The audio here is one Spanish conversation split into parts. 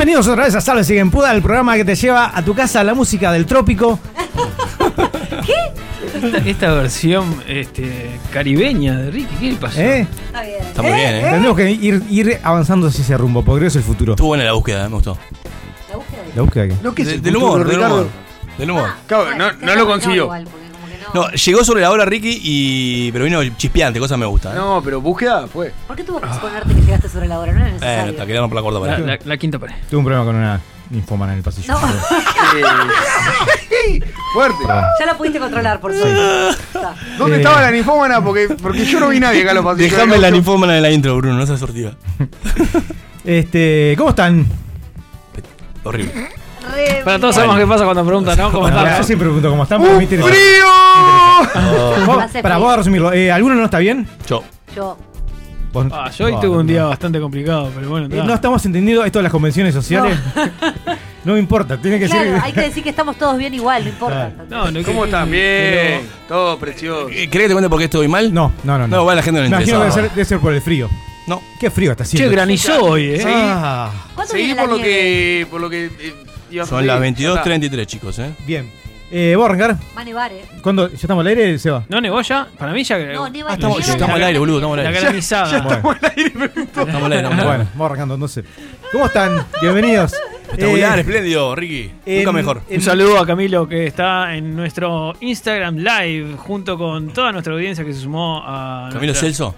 Bienvenidos otra vez a Salve Siguen Puda, el programa que te lleva a tu casa la música del trópico. Esta, esta versión este, caribeña de Ricky, ¿qué le pasó? ¿Eh? Está bien. Está muy bien, ¿eh? Tenemos que ir, ir avanzando hacia ese rumbo, porque creo que es el futuro. Estuvo buena la búsqueda, me gustó. La búsqueda de- La búsqueda. No, ¿qué es De- el del futuro, humor, del Ricardo? humor. Del humor. Claro, no, usted no lo consiguió. No. No, llegó sobre la hora Ricky y. pero vino chispeante, cosa me gusta. ¿eh? No, pero búsqueda fue. ¿Por qué tuvo que exponerte que llegaste sobre la hora? No era Eh, necesario. no, te quería romper la corta para La, la- la quinta pared. Tuve un problema con una ninfómana en el pasillo. No. Eh, fuerte. ya la pudiste controlar, por suerte. ¿Dónde Eh. estaba la ninfómana? Porque, porque yo no vi nadie acá en los pasillos. Dejame del la ninfómana en la intro, Bruno, no seas sortida. Este, ¿cómo están? Horrible. Re Para todos bien. sabemos qué pasa cuando preguntan, ¿no? ¿Cómo Bueno, están? yo siempre pregunto cómo me ¡Un interesa. frío! Para frío. vos a resumirlo, eh, ¿alguno no está bien? Yo. Yo. Vos- Ah, yo hoy Oh, tuve un día no. bastante complicado, pero bueno. Eh, no estamos entendiendo esto de las convenciones sociales. No, me importa, tiene que Claro, ser. hay que decir que estamos todos bien igual, no importa. No, no, ¿Cómo están? Bien. Todo precioso. Eh, ¿Querés que te cuente por qué estoy mal? No, no, no. No, bueno, la gente no le Me imagino que debe interesa. ser, debe ser por el frío. No. Qué frío está Che, haciendo. granizó hoy, ¿eh? Ah, ¿Cuánto Seguí viene la por lo nieve? que. Por lo que eh, a Son las Ya está. 22.33, chicos, ¿eh? bien. Eh, ¿Vos arrancar? Va a nevar, ¿eh? ¿Cuándo? ¿Ya estamos al aire, Seba? ¿No nevó ya? Para mí ya. No, neva Ah, estamos, estamos al la- aire, boludo, estamos al La aire. granizada. Bueno, Estamos al aire, estamos al aire. bueno, vamos arrancando entonces. ¿Cómo están? Bienvenidos. Espectacular, Eh, espléndido, Ricky. Nunca en- mejor. en- Un saludo a Camilo que está en nuestro Instagram Live junto con toda nuestra audiencia que se sumó a, Camilo nuestra, Celso.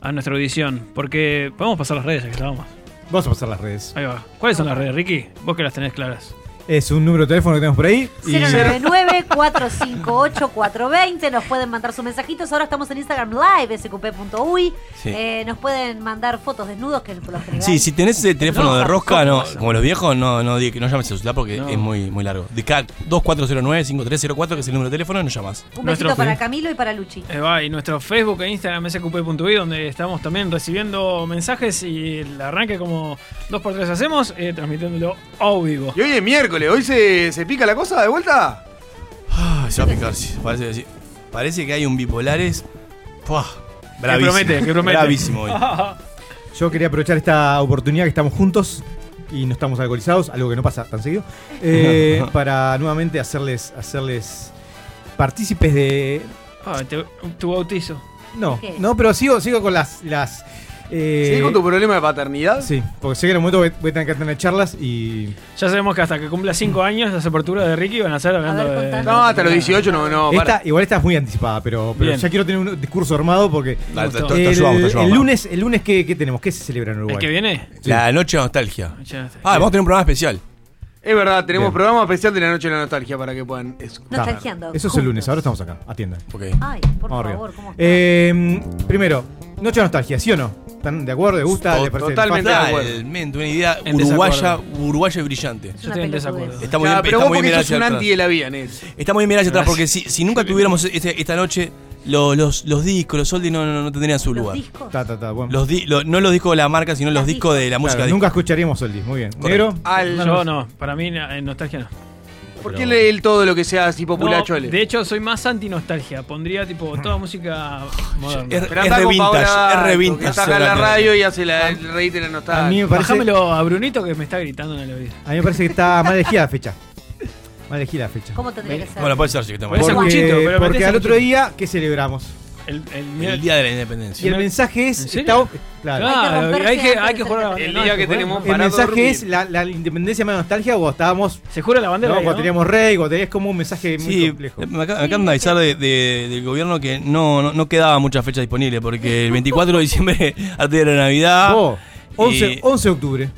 a nuestra audición. Porque podemos pasar las redes ya que estábamos. Vamos a pasar las redes. Ahí va. ¿Cuáles son las redes, Ricky? Vos que las tenés claras. Es un número de teléfono que tenemos por ahí. y- 099-458-420. Nos pueden mandar sus mensajitos. Ahora estamos en Instagram Live, sqp.uy. Sí. Eh, nos pueden mandar fotos desnudos, que por lo general. Sí, si tenés ese teléfono No, de rosca, ¿cómo no, como los viejos, no, no, di- no llames el celular porque No. es muy, muy largo. De acá, 2409-5304, que es el número de teléfono, y nos llamás. Un Nuestro- besito para Camilo y para Luchi. Eh, va, y nuestro Facebook e Instagram sqp.uy donde estamos también recibiendo mensajes y el arranque como 2x3 hacemos, eh, transmitiéndolo a vivo. Y hoy es miércoles. ¿Hoy se, se pica la cosa de vuelta? Ah, se va a picar, sí, parece, que sí. parece que hay un bipolares. Puah, bravísimo. promete, que promete. Bravísimo hoy. Yo quería aprovechar esta oportunidad que estamos juntos y no estamos alcoholizados, algo que no pasa tan seguido, eh, para nuevamente hacerles, hacerles partícipes de. Ah, te- tu bautizo. No, ¿Qué? no, pero sigo, sigo con las. las eh, ¿Seguís con tu problema de paternidad? Sí, porque sé que en un momento voy, voy a tener que tener charlas y. Ya sabemos que hasta que cumpla 5 años las aperturas de Ricky van a ser hablando ver, de... contanos. No, hasta los 18 no, no. esta, para. igual esta es muy anticipada, pero, pero Bien. ya quiero tener un discurso armado porque. Te- te el, ayudamos, te ayudamos. el lunes, el lunes ¿qué, qué tenemos? ¿Qué se celebra en Uruguay? ¿El que viene? La noche de nostalgia. Ah, vamos a tener un programa especial. Es verdad, tenemos Bien. programa especial de la noche de la nostalgia para que puedan escuchar. Nostalgiando. Eso es el lunes, ahora estamos acá, atiendan. Ok. Ay, por Vamos arriba. favor, ¿cómo? Eh, primero, Noche de Nostalgia, ¿sí o no? ¿Están de acuerdo? ¿Les gusta? To- ¿Les parece totalmente de acuerdo. Totalmente, una idea En uruguaya, uruguaya y brillante. Yo estoy en desacuerdo. Está muy Ya, bien, pero está vos muy bien hacia un atrás. anti de la vida, Nel. Está muy bien hacia atrás porque si, si nunca tuviéramos este- esta noche, lo- los, los discos, los soldi no, no, no tendrían su ¿Los lugar. discos? Ta, ta, ta, bueno. Los di- lo- no los discos de la marca, sino los Los discos de la Claro, música. nunca escucharíamos Soldi, muy bien. Negro, Al- Yo no, para mí nostalgia no. ¿Por qué lee él todo lo que sea así No, populachole? de hecho, soy más anti-nostalgia. Pondría tipo toda música moderna. Es- Pero es re vintage, Paola, es re vintage Está acá en la radio y hace la, el reír de la a mí nostalgia. me parece, Bajámelo a Brunito que me está gritando en el oído. a mí me parece que está mal elegida la fecha. Mal elegida la fecha. ¿Cómo tendría que ser? Bueno, puede ser, sí, que está Puede mal. ser Porque, porque metés al otro día, ¿qué celebramos? El, el, El día de la Y independencia. el mensaje es. Claro. Hay que hay hay jugar El día No, que tenemos El mensaje dormir. es la, la independencia más nostalgia o estábamos. Se jura la bandera. No, ahí, cuando ¿no? teníamos rey, cuando tenías como un mensaje muy complejo. me acaba, me acaban de avisar de- de- del gobierno que no, no, no quedaba mucha fecha disponible porque el 24 de diciembre, antes de la Navidad. Oh, 11, y- 11 de octubre.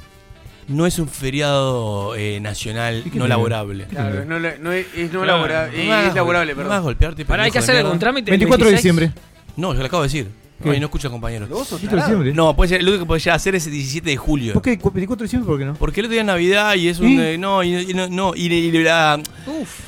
No es un feriado eh, nacional ¿Y no laborable. Claro, no, no es, no Claro. laborable, No es laborable, no perdón. hagas golpearte. Pará, hay que hacer de algún trámite. el 24 de 26. diciembre. No, yo lo acabo de decir. ¿Qué? Ay, no escucha compañeros. Vos sos 24 de tarado. diciembre. No, puede ser, lo único que podés llegar a hacer es el 17 de julio. ¿Por qué 24 de diciembre? ¿Por qué no? Porque el otro día es Navidad y es un. ¿Y? eh, no, y, y no, no, y, y la-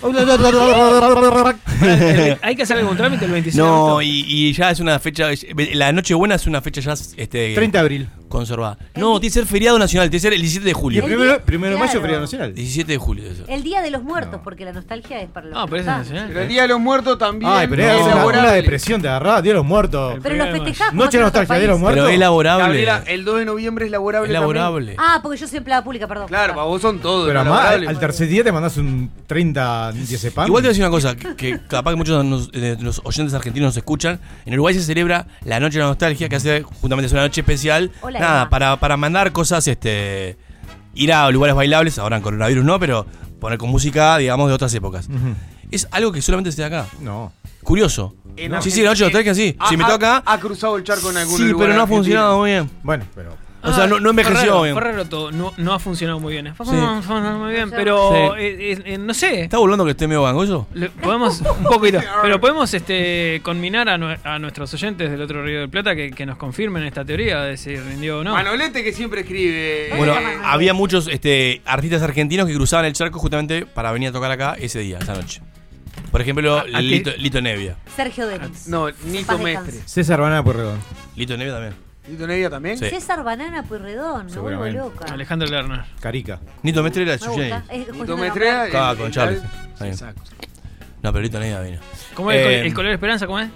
Hay que hacer algún trámite el 26 de No, agosto. y, y ya es una fecha. La Nochebuena es una fecha ya este, 30 de abril. Conservada. No, tiene que ser feriado nacional, tiene que ser el 17 de julio. el primero, primero de mayo, claro. feriado nacional. 17 de julio. eso. El Día de los Muertos, No. porque la nostalgia es para los que pero es nacional. Pero el Día de los Muertos también Ay, pero es una, depresión, te agarrás, Día de los Muertos. Pero los festejás Noche de nostalgia, Día de los muertos. Pero es laborable. Gabriela, el 2 de noviembre es laborable es laborable. Ah, porque yo soy empleada pública, perdón. Claro, para vos son todos. Pero además, al tercer día te mandás un 30 diazepam. Igual te voy a decir una cosa, que, que capaz que muchos de de los oyentes argentinos nos escuchan. En Uruguay se celebra la Noche de la Nostalgia, que hace justamente es una noche especial. Hola, nada, para, para mandar cosas, este ir a lugares bailables, ahora en coronavirus no, pero poner con música, digamos, de otras épocas. Es algo que solamente se da acá. No. Curioso. En sí, sí, la Noche de la Nostalgia sí. Ha- Se invitó ha- cruzado el charco en algún Sí, lugar pero no ha funcionado muy bien. Bueno, pero. O sea, no, no envejeció bien. fue raro todo. No, no ha funcionado muy bien. Fue Sí. no ha funcionado muy bien, pero Sí. eh, eh, eh, no sé. ¿Estás burlando que esté medio? Le- podemos un poquito, pero podemos este conminar a, nue- a nuestros oyentes del otro Río del Plata que, que nos confirmen esta teoría de si rindió o no. Manolete que siempre escribe. ¿Cómo Bueno, había muchos este, artistas argentinos que cruzaban el charco justamente para venir a tocar acá ese día, esa noche. Por ejemplo, ¿A- a qué? Lito, Lito Nevia. Sergio Denis. No, Nito Mestre. César Banana Pueyrredón. Lito Nevia también. ¿Nito Nevia también? Sí. César Banana Pueyrredón, me vuelvo Seguramente. loca. Alejandro Lerner. Carica. Nito Mestre era Me gusta. Es Nito de el- con Charles. Ahí. Exacto. No, pero Lito Nevia vino. ¿Cómo es el, Eh, col- el color esperanza? ¿Cómo es?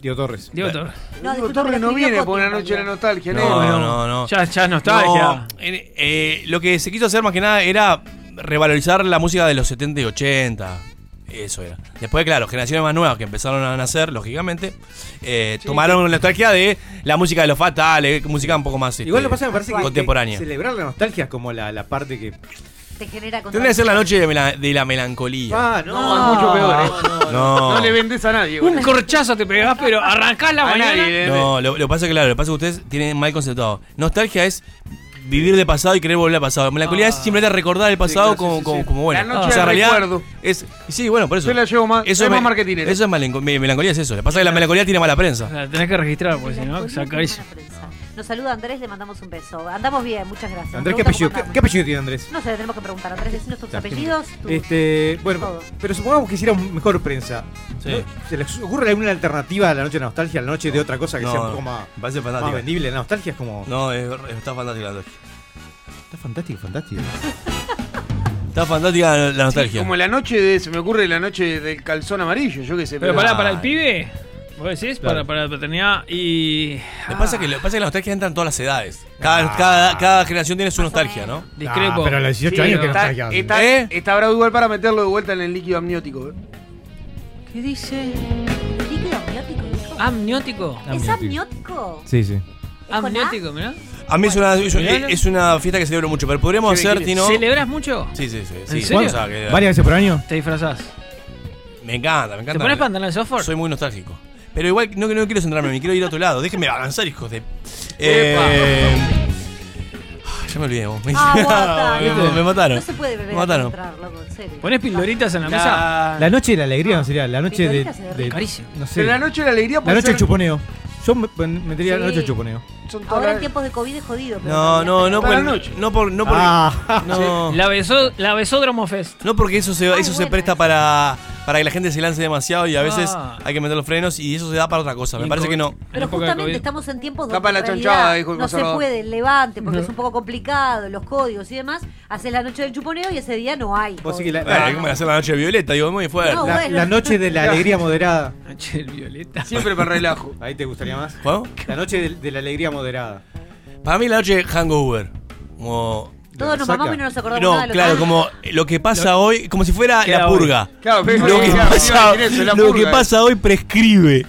Diego Torres. Diego. Torres. No, Diego disculpa, Torres lo no escribió viene Coti por una en noche de la realidad. nostalgia, No, negro. no, no. Ya, ya es nostalgia. No, eh, eh, lo que se quiso hacer más que nada era revalorizar la música de los 70 y 80. Eso era. Después, claro, generaciones más nuevas que empezaron a nacer, lógicamente, eh, tomaron la nostalgia de la música de los fatales, música un poco más este, Igual lo que pasa me parece que- que contemporánea. celebrar la nostalgia es como la, la parte que. Te genera Tendría que ser la noche de, mela- de la melancolía. Ah, No, es mucho peor, ¿eh? no. No le vendes a nadie. Un boludo. corchazo te pegás, pero arrancás la A mañana. nadie. No, lo, que pasa es que, claro, lo que pasa es que ustedes tienen mal conceptuado. Nostalgia es vivir de pasado y querer volver al pasado. Melancolía Ah. es simplemente recordar el pasado Sí, claro, como, sí, como, sí. como bueno. La noche o sea, en del realidad recuerdo. es sí, bueno, por eso. Yo la llevo más- soy es más marketinero. Eso es melanco- me- melancolía es eso. Lo que pasa es que la melancolía tiene mala prensa. Sea, tenés que registrar, porque si no, Melancolía Nos saluda Andrés, le mandamos un beso. Andamos bien, muchas gracias. Andrés, ¿qué apellido, qué, apellido tiene Andrés? No sé, le tenemos que preguntar. Andrés, decinos tus apellidos. tus- Este, bueno, Todo. pero supongamos que hiciera un mejor prensa. Sí. ¿No? ¿Se les ocurre alguna alternativa a la noche de nostalgia, a la noche de otra cosa que No, sea un poco más, más fantástico. vendible? La nostalgia es como. No, es- está fantástica la nostalgia. Está fantástico, fantástico. Está fantástica la, Sí, nostalgia. como la noche de. Se me ocurre la noche del calzón amarillo, yo qué sé. Pero pero- para, para el pibe, vos decís, Claro. para, para la paternidad y. Lo que pasa es que, lo pasa es que la nostalgia entra en todas las edades. Cada, cada, cada generación tiene su nostalgia, ¿no? Discrepo. Ah, pero a los 18 Sí, años que está, nostalgia. está, ¿Eh? está bravo igual para meterlo de vuelta en el líquido amniótico. ¿eh? ¿Qué dice? ¿Líquido amniótico? dijo? Amniótico. ¿Es amniótico? Sí, sí. Amniótico, mirá. A mí es una, es, Mirá. es una fiesta que celebro mucho, pero podríamos hacer, ¿qué- Tino. ¿Celebras mucho? Sí, sí, sí. ¿En sí. serio? O sea, que- ¿Varias veces por año? Te disfrazás. me encanta, me ¿Te encanta. pones pantalones de software? Soy muy nostálgico. Pero igual no, no quiero centrarme en mí, quiero ir a otro lado. Déjenme avanzar, hijos de. Eh, ah, ya me olvidé. vos. Me, Ah, guata, me- no. me mataron. No se puede beber Me mataron. de. ¿Pones pildoritas en la mesa? La, noche de la alegría no sería, la noche de. De-. No sé. pero la noche de la alegría La noche del ser- chuponeo. Yo me- me metería la noche del chuponeo. Son todas Ahora en las- tiempos de COVID es jodido. pero No, no, no por, la noche. no por, no por, Ah, no, La, beso, la Besódromo Fest. no porque eso se, Ah, eso se presta para, para que la gente se lance demasiado y a veces Ah. hay que meter los frenos y eso se da para otra cosa. Me Y parece co- que no. en Pero época de justamente COVID. estamos en tiempos donde Tapa la realidad chanchada, dijo el no se conservador. puede el levante porque No. es un poco complicado, los códigos y demás. Haces la noche del chuponeo y ese día no hay. Vos sí que la- que hacer la noche de violeta, digo, muy fuerte. No, la, bueno. la noche de la alegría moderada. Noche del Violeta. Siempre me relajo. Ahí te gustaría más. ¿Bueno? La noche de, de la alegría moderada. Para mí la noche de hangover. Como Todos nos mamamos y no nos acordamos No, nada de lo claro, que- como lo que pasa hoy, como si fuera la hoy. purga. Claro, pero Lo que claro, pasa, iba a decir eso, la lo purga, que eh. pasa hoy prescribe.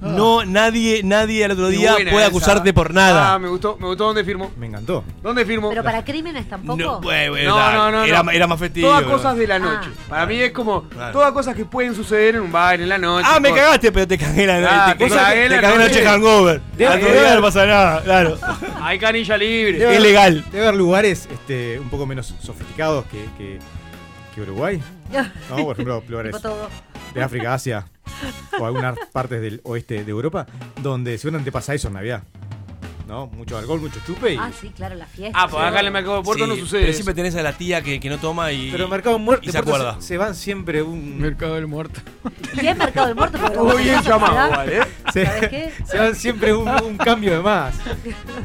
No, nadie, nadie al otro día buena puede esa. acusarte por Ah, nada. me gustó, me gustó dónde firmó. Me encantó. ¿Dónde firmó? Pero para crímenes tampoco. No, bueno, No, no, no, era, no. era más festivo. Todas pero- cosas de la Ah. noche. Para mí es como Claro. todas cosas que pueden suceder en un bar, en la noche. Ah, me cosas- cagaste, pero te cagué la noche. Ah, te, te cagué- cagué te la cagué la noche. noche hangover. De Al otro día no pasa nada, claro. hay canilla libre. Debe haber- Es legal. Debe haber lugares este, un poco menos sofisticados que, que, que Uruguay. No, por ejemplo, lugares Tipo todo. de África, Asia o algunas partes del oeste de Europa donde seguramente pasa eso en Navidad. ¿No? Mucho alcohol, mucho chupe y. Ah, sí, claro, la fiesta. Ah, pues acá en el mercado de Puerto Sí, no sucede. Pero eso. siempre tenés a la tía que, que no toma y. Pero Mercado Muerto y se Puerto acuerda. Se, se van siempre un. Mercado del Muerto. Y es Mercado del Muerto, porque Muy bien llamado, igual, ¿eh? se, ¿Sabes qué? se van siempre un, un cambio de más.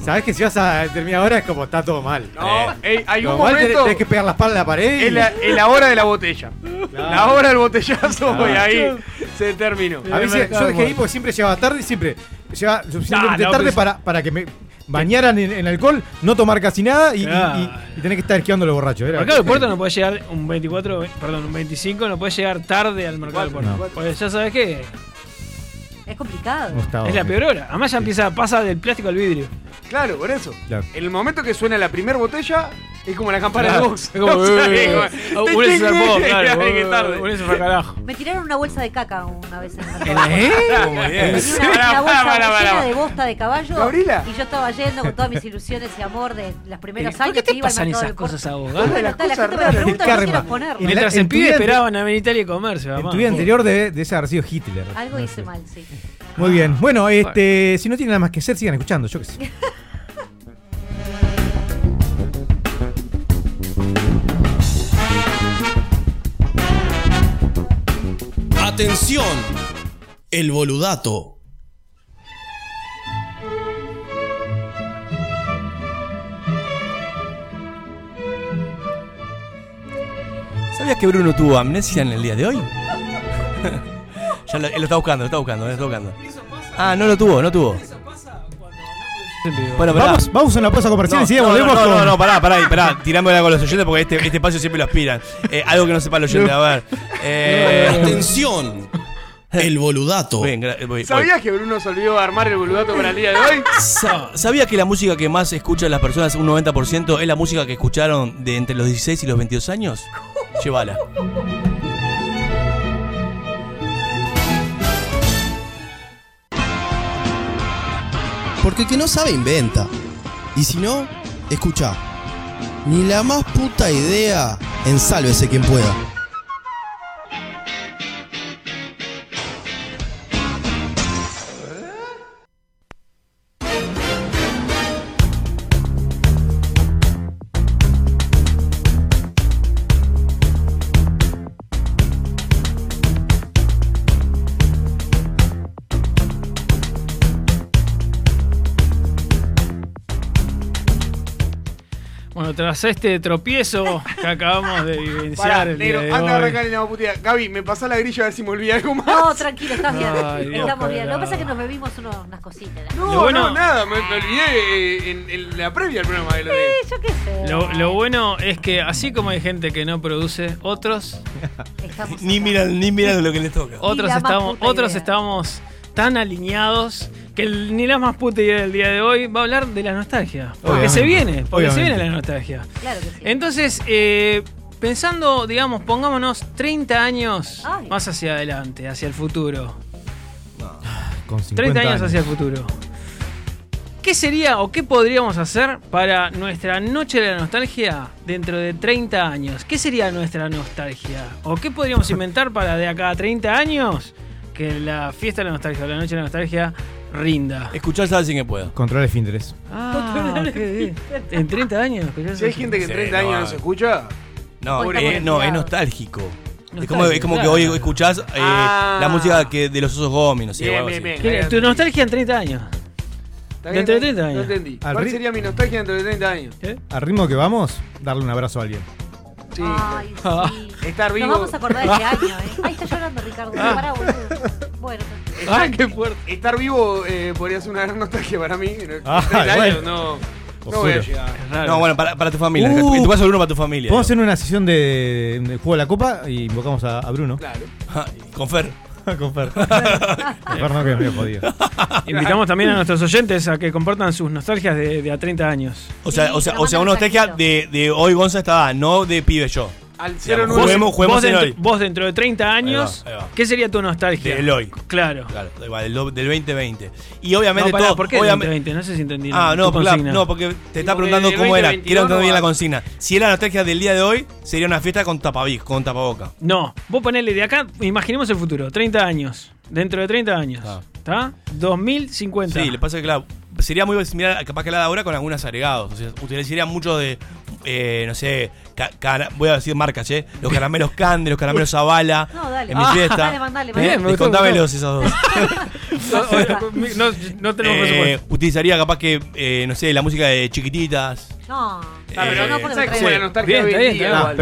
Sabes que si vas a determinada hora es como está todo mal. No, ey, hay un Como mal tenés, momento. tenés que pegar la espalda a la pared. y- Es la, es la hora de la botella. La hora del botellazo Claro. y ahí se terminó. A veces Mercado yo dejé ahí porque siempre llegaba tarde y siempre llegaba suficientemente Ah, no, tarde para, para que me bañaran en, en alcohol, no tomar casi nada y, y- Claro. y- y tener que estar esquivando los borrachos. Era- Mercado del Puerto no puede llegar un 24, perdón, un 25, no puede llegar tarde al Mercado del Puerto. No. Pues ya sabes que Es complicado. Es la peor hora. Además ya empieza, pasa del plástico al vidrio. Claro, por eso. Claro. En el momento que suena la primera botella, es como la campana Claro. de box. Es como, O sea, eh, es eh, se zarpó, claro. qué tarde. Un se fue a carajo. Me tiraron una bolsa de caca una vez en el mercado. ¿Eh? Una, bolsa llena de bosta de caballo. ¿Gabriela? Y yo estaba yendo con todas mis ilusiones y amor de los primeros ¿Por años qué te iba al pasan esas cosas a vos? La gente me pregunta, ponerlo. Mientras en el pibe esperaban a venir a Italia y comerse, En tu vida anterior de, ese haber sido Hitler. Algo hice mal, sí. Muy bien. Bueno, este, si no tienen nada más que hacer, sigan escuchando, yo qué sé. Atención, el boludato. ¿Sabías que Bruno tuvo amnesia en el día de hoy? ya lo, él lo está buscando, lo está buscando, lo está buscando. Ah, no lo tuvo, no tuvo. Bueno, pará. Vamos, vamos a una pausa comercial No, y no, volvemos no, no, con. no, no, pará, pará, ahí, pará. Tirámosla con los oyentes porque este, este espacio siempre lo aspiran. Eh, algo que no sepa el oyente, a ver. Eh, Atención, el boludato. bien, gra- voy- voy. ¿Sabías que Bruno se olvidó de armar el boludato para el día de hoy? Sa- ¿Sabía que la música que más escuchan las personas, un 90%, es la música que escucharon de entre los 16 y los 22 años? Llévala. Porque el que no sabe inventa. Y si no, escucha. Ni la más puta idea, ensálvese quien pueda. Tras este tropiezo que acabamos de vivenciar Pará, el día negro, de arrancar la. Gaby, me pasá la grilla a ver si me olvidé algo más. No, tranquilo, estás bien. Ay, Dios, Estamos bien. Lo que pasa es que nos bebimos unos- unas cositas. No, Lo bueno- no, nada, me, me olvidé eh, en, en la previa del programa de lo de. Yo qué sé. Lo, lo bueno es que así como hay gente que no produce, otros, Estamos Ni acá. miran, ni miran lo que les toca. otros estamos, otros idea. estamos tan alineados que el- ni la más puta idea del día de hoy va a hablar de la nostalgia. Porque Obviamente. se viene, porque se viene la nostalgia. Claro que sí. Entonces, eh, pensando, digamos, pongámonos 30 años Ay. más hacia adelante, hacia el futuro. Con 50 30 años hacia el futuro. ¿Qué sería o qué podríamos hacer para nuestra noche de la nostalgia dentro de 30 años? ¿Qué sería nuestra nostalgia? ¿O qué podríamos inventar para de acá a 30 años que la fiesta de la nostalgia o la noche de la nostalgia rinda? Escuchar sabe sin que pueda. Control de finteres. Ah, qué. ¿En 30 años? escuchás Si hay gente que en Sí, 30 no, años no eh. se escucha. No, Hoy eh, estamos no, es nostálgico. Es como, es como que hoy escuchás eh, Ah. la música que de los osos góminos. sí, o Bien, algo bien, así. bien. ¿Qué- Tu nostalgia en 30 años. ¿Está Dentro de bien? 30 años. No entendí. Al ¿Cuál sería mi nostalgia dentro de 30 años? ¿Eh? Al ritmo que vamos, darle un abrazo a alguien. Sí. Ay, sí. Estar vivo. Nos vamos a acordar de este año, ¿eh? Ay, está llorando Ricardo. Ah. Pará, boludo. Bueno, ¡Ah, qué fuerte! Estar vivo eh, podría ser una gran nostalgia para mí. El- Ah, 30 bueno. años no, no voy a Oscuro. llegar. Raro. No, bueno, para, para tu familia. Uh. en tu caso, Bruno, para tu familia. Podemos hacer una sesión de, de juego de la copa y invocamos a, a Bruno. Claro. Ja, Con Fer. Con Fer. Con Fer no, que medio jodido. Invitamos también a nuestros oyentes a que compartan sus nostalgias de, de a 30 años. O sea, Sí, o sea, o sea una nostalgia de, de hoy Gonza estaba, no de pibe yo. Al Digamos, 09. Juguemos, juguemos vos, en dentro, hoy. vos dentro de 30 años, Ahí va, ahí va. ¿qué sería tu nostalgia? Del hoy. Claro. Claro, del, del 2020. Y obviamente No, pará, todo. ¿Por qué obviamente- 2020? No sé si entendí. Ah, no, claro, no, porque te está preguntando cómo era. 2022 Quiero entender bien la consigna. Si era la nostalgia del día de hoy, sería una fiesta con tapabic, con tapaboca. No, vos ponele de acá, imaginemos el futuro, 30 años. Dentro de 30 años. Ah. ¿Está? 2050. Sí, le pasa que claro, sería muy similar a capaz que la de ahora con algunos agregados. O sea, utilizaría mucho de, eh, no sé, voy a decir marcas, ¿eh? Los caramelos Candy, los caramelos Zavala. No, dale. En mi Ah, fiesta. dale, mandale, Bien, mandale. me gustó, me Descontámelos esos dos. No, no, no tenemos Eh, presupuesto. utilizaría capaz que, eh, no sé, la música de chiquititas. No, pero pero no porque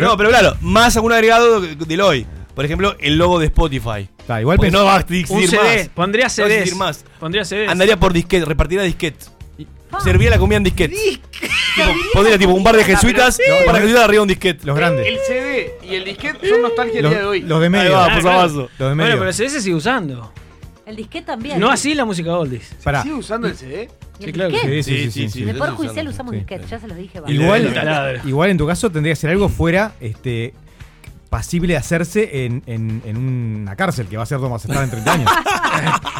no, pero claro, más algún agregado del hoy. Por ejemplo, el logo de Spotify. Está, igual Porque pensé- no va a Un existir CD, más. pondría No va a CDs. existir más. Pondría CDs. Andaría por disquete, repartiría disquete. Ah. Servía la comida en disquete. Tipo, pondría tipo un par de jesuitas, un par de jesuitas arriba de un disquete. los grandes. El CD y el disquete son nostalgia el Los, día de hoy. los de medio. va, Ah, paso a claro. paso. Los de Bueno, medio. pero el CD se sigue usando. El disquete también. No así la música oldies. Pará. ¿Sigue usando el CD? ¿Y Sí, claro que disquete? Sí, sí, sí, sí, En el Poder Judicial usamos Sí. disquete, ya se los dije. va. Igual, taladro. igual en tu caso tendría que ser algo fuera este pasible de hacerse en, en- en una cárcel que va a ser donde vas a estar en 30 años.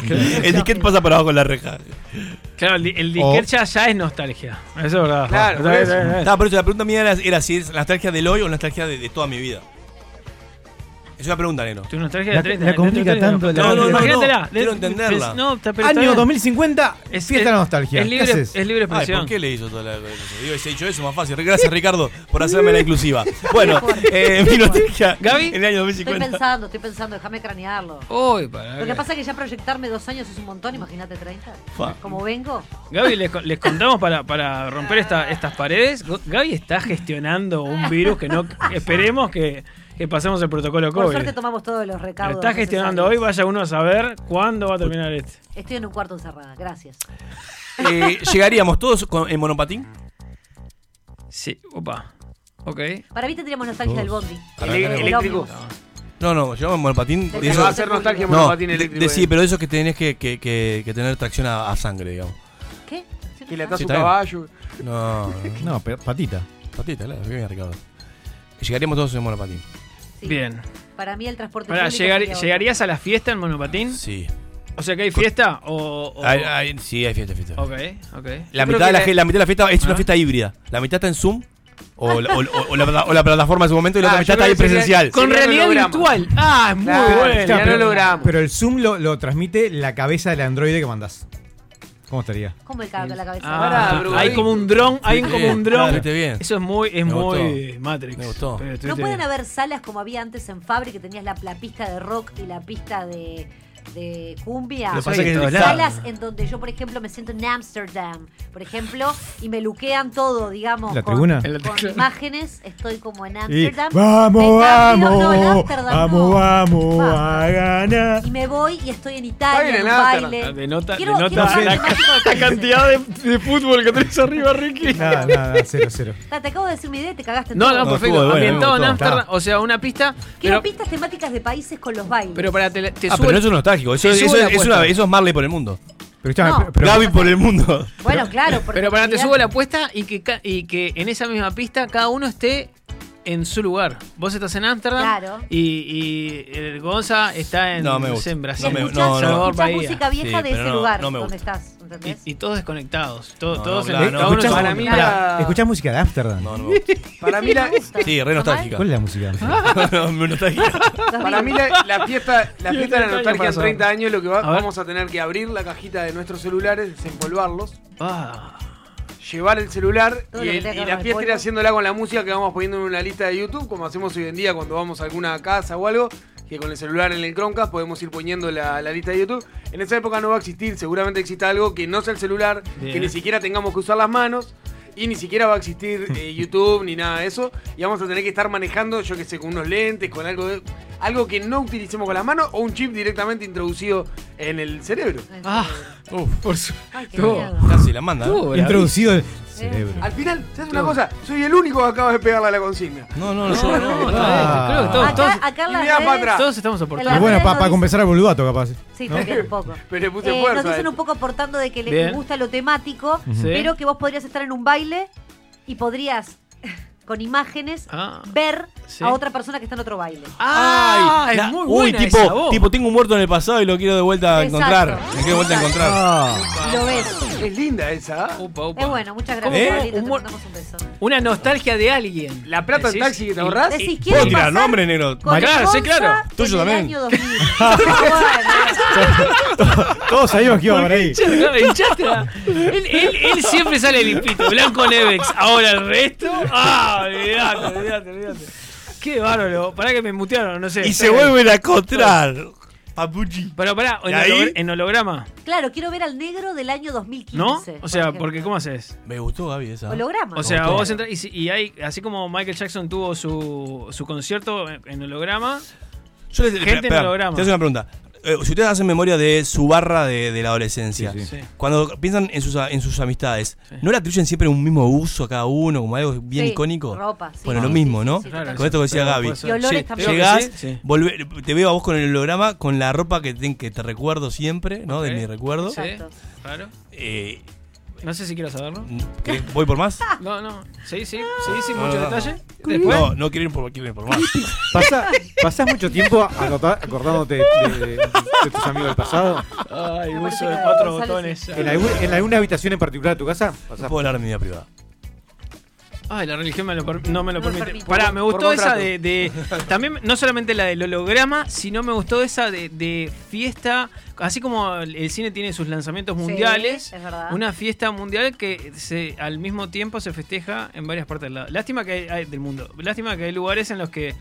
El disquete pasa por abajo con la reja. Claro, el, di- el disquete ya, ya es nostalgia. Eso es verdad. Claro, por eso. No, la pregunta mía era, era si es la nostalgia del hoy o la nostalgia de, de toda mi vida. Es una pregunta, negro. Tu nostalgia La- de 30 la dentro de complica 30 tanto la- No, no, No, imagínatela. no, quiero entenderla. No, está, pero está Año bien. 2050, Es- fiesta de es- la nostalgia. Es ¿Qué libre, haces? es libre Ay, expresión. ¿por qué le hizo toda la cosa? Digo, si he hecho eso más fácil. Gracias, Ricardo, por hacerme la inclusiva. Bueno, eh, mi nostalgia Gaby. en el año Estoy 2050. pensando, estoy pensando, déjame cranearlo. Uy, para. Lo que pasa es que ya proyectarme dos años es un montón, imagínate 30. Fa. Como vengo. Gaby, les, les contamos para, para romper esta- estas paredes. Gaby está gestionando un virus que no esperemos que, que pasemos el protocolo Por COVID. suerte tomamos todos los Lo recaudos. está gestionando hoy, vaya uno a saber cuándo va a terminar este. Estoy en un cuarto encerrada, gracias. Eh, ¿Llegaríamos todos con- en monopatín? Sí, opa. Ok. Para mí tendríamos nostalgia del bondi. Eléctrico. No, no, llevamos en monopatín. De Eso va a ser nostalgia no, monopatín eléctrico. de- sí, eh. pero eso que tenés que, que- que- que tener tracción a, a sangre, digamos. ¿Qué? Que le atás Sí, un caballo. No, no. Patita. Patita, claro, bien, Ricardo. Llegaríamos todos en monopatín. Sí. Bien. Para mí el transporte Pará, público llegar- sería otro. ¿Llegarías a la fiesta en monopatín? Sí. O sea que hay fiesta o. o- Hay- hay- sí, hay fiesta, fiesta. Ok, ok. La Yo creo mitad, que de la, la- ge- la mitad de la fiesta es una Ah. fiesta híbrida. La mitad está en Zoom o, la- o- o- o la, o la plataforma en su momento y la Ah, otra mitad yo está ahí creo que sería- presencial. Con Sería realidad holograma. virtual. Ah, es muy Claro, bueno. ya no logramos. Pero el Zoom lo, lo transmite la cabeza del androide que mandás. ¿Cómo estaría? ¿Cómo el cago en la cabeza? Ah, Pará, hay como un dron, hay como bien, un dron. bien. Eso es muy, es Me muy gustó. Matrix. Me gustó. Pero ¿No estuviste pueden bien. haber salas como había antes en Fabri que tenías la, la pista de rock y la pista de, de cumbia? Lo Eso pasa en. Salas en donde yo, por ejemplo, me siento en Amsterdam, por ejemplo, y me luquean todo, digamos, ¿La con, tribuna? En la con imágenes, estoy como en Y Amsterdam. vamos, vamos, no, en Amsterdam vamos, no. vamos a ganar. Y me voy y estoy en Está Italia, en en baile. Ah, Denota, Quiero- denota quiero la, cantidad de, de fútbol que tenés arriba, Ricky. Nada, nada, cero, cero. Ta, Te acabo de decir mi idea y te cagaste en No, todo. no, No, perfecto. bueno, Ambientado en. Amsterdam, Está. o sea, una pista. Quiero Pero, pistas temáticas de países con los bailes. pero para te, te Ah, sube- pero no es Eso, es, es apuesta. una- eso es Marley por el mundo. Pero, escúchame, No. pero- pero- Gaby por el mundo. Bueno, claro. Pero para te subo la apuesta y que, ca- y que en esa misma pista cada uno esté en su lugar. Vos estás en Ámsterdam Claro. y, y el Gonza está en, No, me sé, gusta. en Brasil. No me- escuchás, no, no. Salvador escuchás Bahía. música vieja Sí, de ese no, lugar donde estás. ¿Entendés? Y, y todos desconectados. Todo- No, todos no, en- no, cada uno en su escuchás- para mundo. mí Pará, la- ¿Escuchás música de Ámsterdam? No, no. Para mí la. Sí, re nostálgica. ¿Cuál es la música? No, nostálgica. para mí la, la fiesta, la fiesta de la nostalgia en 30 años lo que va, A vamos a tener que abrir la cajita de nuestros celulares, desempolvarlos, Ah, llevar el celular y, el- y la fiesta ir haciéndola con la música que vamos poniendo en una lista de YouTube, como hacemos hoy en día cuando vamos a alguna casa o algo, que con el celular en el Chromecast podemos ir poniendo la, la lista de YouTube. En esa época no va a existir, seguramente exista algo que no sea el celular, Bien. que ni siquiera tengamos que usar las manos. Y ni siquiera va a existir eh, YouTube ni nada de eso. Y vamos a tener que estar manejando, yo que sé, con unos lentes, con algo de, algo que no utilicemos con las manos o un chip directamente introducido en el cerebro. ah, uf, por su. Ay, qué. Casi la manda. ¿no? Introducido el cerebro. Al final, ¿sabes una cosa? Soy el único que acaba de pegarle a la consigna. No, no, no. No, no. Creo que todos, Acá, todos, todos estamos aportando. bueno, para compensar al boludato, capaz. Sí, ¿no? también un poco. Pero le puse Eh, fuerza. nos dicen un poco aportando de que les Bien. gusta lo temático, pero que vos podrías estar en un baile y podrías con imágenes, Ah, ver sí. a otra persona que está en otro baile. Ah, Ay, es la- muy uy, tipo, esa tipo, tengo un muerto en el pasado y lo quiero de vuelta a encontrar. Me quiero de vuelta a encontrar. Ah, lo ves. Es linda esa. ¿ah? Upa, upa. Es bueno, muchas gracias. ¿Eh? Pablito, Un te mu- mandamos un beso. Una nostalgia de alguien. La plata del taxi que te ahorrás. Decís, ¿Puedo ¿quieren tirar pasar nombre, negro? Claro, sí, claro. Tuyo también. año 2000? Bueno, todos sabíamos que iba por ahí. Él, él siempre sale limpito, blanco Nevex. Ahora el resto. Ah, olvidate, olvidate, olvidate. Qué bárbaro. Pará que me mutearon, no sé. Y se vuelven a encontrar. Papuchi. Pero pará, en, en holograma, claro, quiero ver al negro del año 2015. ¿no? O sea, porque ¿cómo haces? Me gustó, Gaby, esa. Holograma. O sea, vos entras y, si- y hay, así como Michael Jackson tuvo su, su concierto en, holograma, Yo les, Gente en holograma. Te hago una pregunta. Eh, si ustedes hacen memoria de su barra de, de la adolescencia, Sí, sí. sí. cuando piensan en sus, en sus amistades, Sí. ¿no le atribuyen siempre un mismo uso a cada uno, como algo bien Sí, icónico? ropa, sí. Bueno, Sí, lo mismo, sí, ¿no? sí, sí, Claro, Con esto que decía Gaby. Llegás, volver- te veo a vos con el holograma, con la ropa que te, que te recuerdo siempre, ¿no? De mi recuerdo. Sí, Exacto. claro. Eh, No sé si quiero saberlo. ¿querés- ¿Voy por más? No, no. Sí, sí, sí, sí, No, mucho no, no. detalle. Después. No, no quiero ir por, quiero ir por más. Pasa- ¿Pasás mucho tiempo acordá- acordándote de, de- de tus amigos del pasado? Ay, uso de cuatro botones. ¿En, algún- en alguna habitación en particular de tu casa? No pasás- puedo hablar de mi vida privada. Ay, la religión me lo no me lo No permite. permite. Pará, me gustó esa de, de- También, no solamente la del holograma, sino me gustó esa de, de fiesta. Así como el, cine tiene sus lanzamientos Sí, mundiales, es verdad. una fiesta mundial que se, al mismo tiempo se festeja en varias partes del, lado. Lástima que hay, hay- del mundo. Lástima que hay lugares en los que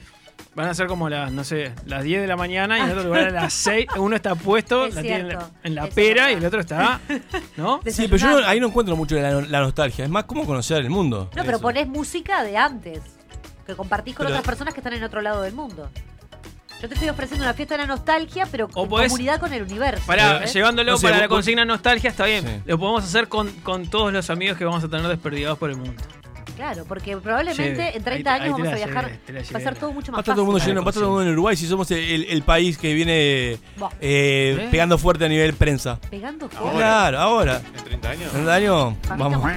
van a ser como las, no sé, las 10 de la mañana y en otro lugar a las 6. Uno está puesto, Es la tiene en la, en pera y el otro está. ¿No? Sí, pero yo no- ahí no encuentro mucho la, la nostalgia. Es más, cómo conocer el mundo. No, pero Eso. ponés música de antes, que compartís con Pero- otras personas que están en otro lado del mundo. Yo te estoy ofreciendo una fiesta de la nostalgia, pero podés- comunidad con el universo. Para, ¿entendés? llevándolo No sé, para vos- la consigna nostalgia está bien. Sí. Lo podemos hacer con, con todos los amigos que vamos a tener desperdigados por el mundo. Claro, porque probablemente Sí, en 30 ahí te- ahí años vamos a viajar. va a ser todo mucho más estar todo el mundo fácil. lleno, va a estar todo el mundo en Uruguay si somos el, el país que viene eh, ¿Eh? pegando fuerte a nivel prensa. Pegando fuego. Claro, ahora. ¿En 30 años? En el año, Para mí vamos.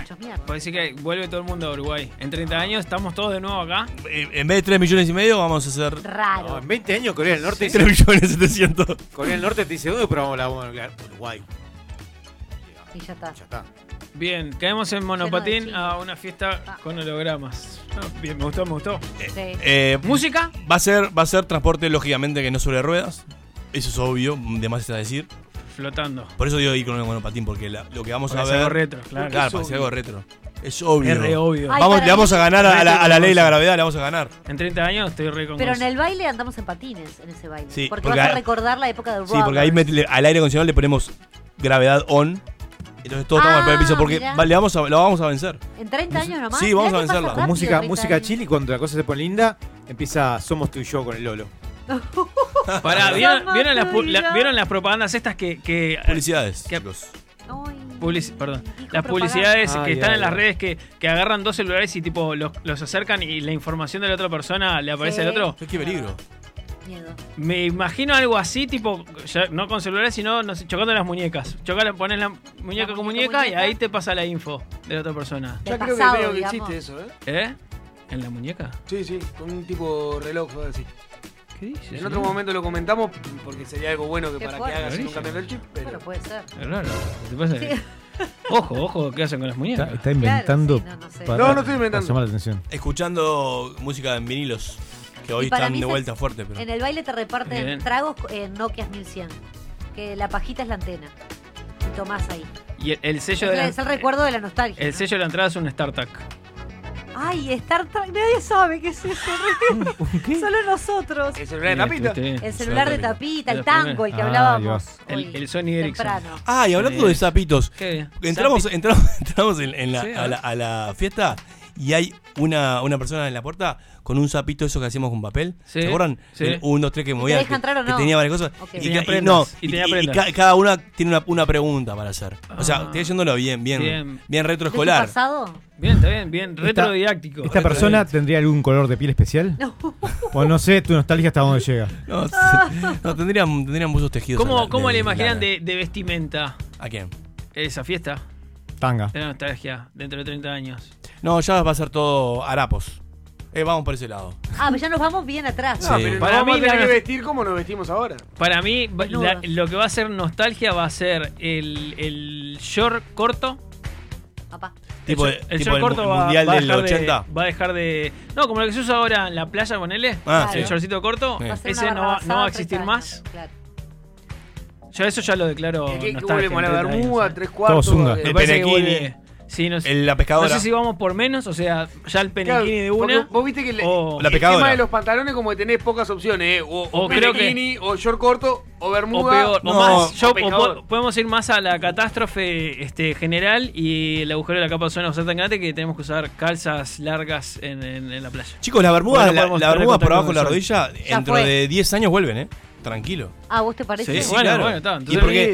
decir que vuelve todo el mundo a Uruguay. En 30 años estamos todos de nuevo acá. Eh, En vez de 3 millones y medio, vamos a hacer Raro. No, en 20 años Corea del Norte 3 dice, millones 700. Corea del Norte te dice, ¿dónde probamos la bomba nuclear? Uruguay. Y ya está. Ya está. Bien, caemos en monopatín a una fiesta Ah. con hologramas. Ah, bien, me gustó, me gustó. Sí. Eh, ¿Música? va a ser va a ser transporte lógicamente que no sobre ruedas. Eso es obvio, de más está decir. Flotando. Por eso digo ir con el monopatín porque la- lo que vamos a ver algo retro, claro. Claro, Es para hacer obvio. algo retro. Es obvio. Es re obvio. Ay, Vamos, le vamos a ganar a la, a la ley y la gravedad, le vamos a ganar. En 30 años estoy re con Pero en el baile andamos en patines, en ese baile. Sí, porque, porque vas a recordar la época del Sí, porque ahí al aire acondicionado le ponemos gravedad on. Entonces todos estamos en el primer Ah, piso porque mirá. le vamos a, lo vamos a vencer. En 30 años nomás. Sí, vamos a que vencerla. Con rápido, música, 30 música años. chill y cuando la cosa se pone linda, empieza Somos tú y yo con el Lolo. Pará, ¿vieron, vieron las, la-. ¿vieron las propagandas estas que... que Publicidades, ¿Qué? chicos. Publici- perdón. Las propaganda. publicidades Ah, que ya, están en ya. las redes que, que agarran dos celulares y tipo los, los acercan y la información de la otra persona le aparece Sí. al otro. Qué peligro. Miedo. Me imagino algo así, tipo, ya no con celulares, sino no sé, chocando las muñecas. Chocar, pones la muñeca La con muñeca, muñeca y ahí te pasa la info de la otra persona. De Ya creo que medio que existe eso, ¿eh? ¿Eh? ¿En la muñeca? Sí, sí, con un tipo reloj o algo así. ¿Qué dices? En otro momento lo comentamos porque sería algo bueno que Qué para fuerte. que hagas un cambio del chip, pero Bueno, puede ser. Es raro. ¿Te pasa? Ojo, ojo, ¿qué hacen con las muñecas? Está, está inventando sí, no, no sé. para, No, no estoy inventando. para llamar la atención. Escuchando música en vinilos. Que hoy están de se- vuelta fuerte, pero. En el baile te reparten Bien. tragos en Nokia 1100. Que la pajita es la antena. Y tomás ahí. Y el, el sello Es, de la- es el recuerdo de la nostalgia. el ¿no? sello de la entrada es un StarTac. Ay, Star Trek. Nadie sabe qué es eso. Solo nosotros. el celular de tapita. Bien. El celular de Tapita. el tango, el que Ah, hablábamos. El- hoy, el Sony Ericsson. temprano. Ah, y hablando de zapitos. ¿Qué? Entramos, entramos, entramos en, en la, Sí, a, la, a la fiesta y hay una, una persona en la puerta con un zapito, eso que hacíamos con papel. Sí, ¿Se acuerdan? sí. El un, dos, tres que te movía. deja que, entrar o que no? tenía varias cosas. Y, Tenía y no, y y, tenía y- y prendas. ca- cada una tiene una, una pregunta para hacer. O sea, Ah. estoy haciéndolo bien, bien, Bien. bien, ¿De tu retroescolar. pasado? Bien, está bien, bien. Esta- Retrodidáctico. ¿Esta persona tendría algún color de piel especial? No. O no sé, tu nostalgia hasta dónde llega. No, no, tendrían, tendrían buzos tejidos. ¿Cómo, la- cómo de- le imaginan de, de vestimenta ¿A quién? esa fiesta Tanga. de la nostalgia dentro de 30 años? No, ya va a ser todo harapos. Eh, vamos por ese lado. Ah, pero ya nos vamos bien atrás. No, pero Para nos vamos mí a tener la- que vestir como nos vestimos ahora. Para mí, va- Desnudos. la- lo que va a ser nostalgia va a ser el, el short corto. Papá. Tipo, el, short- el tipo short el corto va, mundial va a del dejar 80. De, va a dejar de. No, como lo que se usa ahora en la playa con él. Ah, el shortcito corto. Sí. Va a ser Ese una no, va- no va a existir 30 más. años, claro. Yo eso ya lo declaro. ¿Qué, qué nostalgia volvemos a la en 30 bermuda, ¿eh? tres cuartos? zunga. eh, Me El parece que penequini. vuelve- Sí, no sé. El- la pescadora. No sé si vamos por menos, o sea, ya el Claro, penequini de porque una. Vos viste que o- La el pescadora. tema de los pantalones como que tenés pocas opciones, ¿eh? O, o O creo que- penequini, o short corto, o O bermuda. peor, o No, más. Yo- o o pescador. po- podemos ir más a la catástrofe este, general y el agujero de la capa de ozono va a ser tan grande que tenemos que usar calzas largas en, en- en la playa. Chicos, la bermuda, Bueno, la, podemos la tener bermuda por abajo de la el rodilla, Ya dentro fue. de 10 años vuelven, ¿eh? Tranquilo. Ah, ¿vos te parece? Sí, sí, bueno, claro. bueno, está. Y Entonces, porque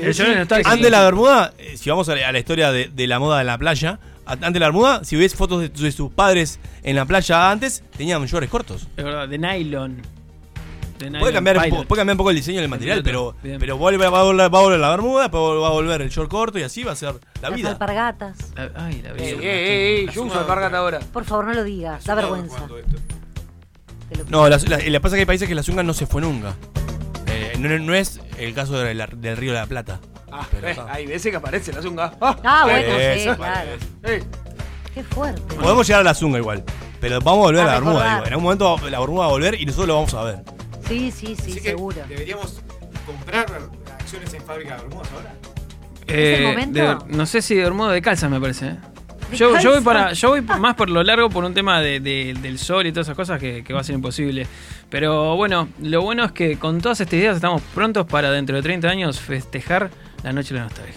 el antes la bermuda, eh, si vamos a la, a la historia de, de la moda de la playa, antes de la bermuda, si ves fotos de, de sus padres en la playa antes, tenían shorts cortos. Es verdad, de nylon. De Puede cambiar, po- puede cambiar un poco el diseño del material, pero, Bien. pero vuelve, va, a volver, va a volver la bermuda, después va a volver el short corto y así va a ser la Las vida. alpargatas. La- ay, la Eh, vida. eh, eh, eh, yo uso alpargata ahora. Por favor, no lo digas. Da vergüenza. No, la, la- la pasa que hay países que la zunga no se fue nunca. Eh, no, es el caso de la- del Río de la Plata. Ah, Pero eh, hay veces que aparece la zunga. Ah, bueno, Eh, sí, eso, claro. Eh, Qué fuerte. Podemos llegar a la zunga igual. Pero vamos a volver A a la bermuda. digo. En algún momento la bermuda va a volver y nosotros lo vamos a ver. Sí, sí, sí, Así que seguro. Deberíamos comprar acciones en fábrica de bermudas ahora. Eh, ¿Es el momento? de- no sé si de bermuda de calza, me parece. ¿Eh? ¿De Yo, yo voy para, yo voy más por lo largo por un tema de- de- del sol y todas esas cosas que, que va a ser imposible. Pero bueno, lo bueno es que con todas estas ideas estamos prontos para dentro de 30 años festejar la noche de la nostalgia.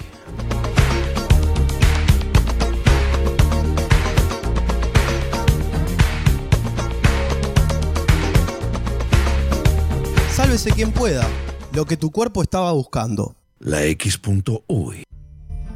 Sálvese quien pueda. Lo que tu cuerpo estaba buscando. La X.uy.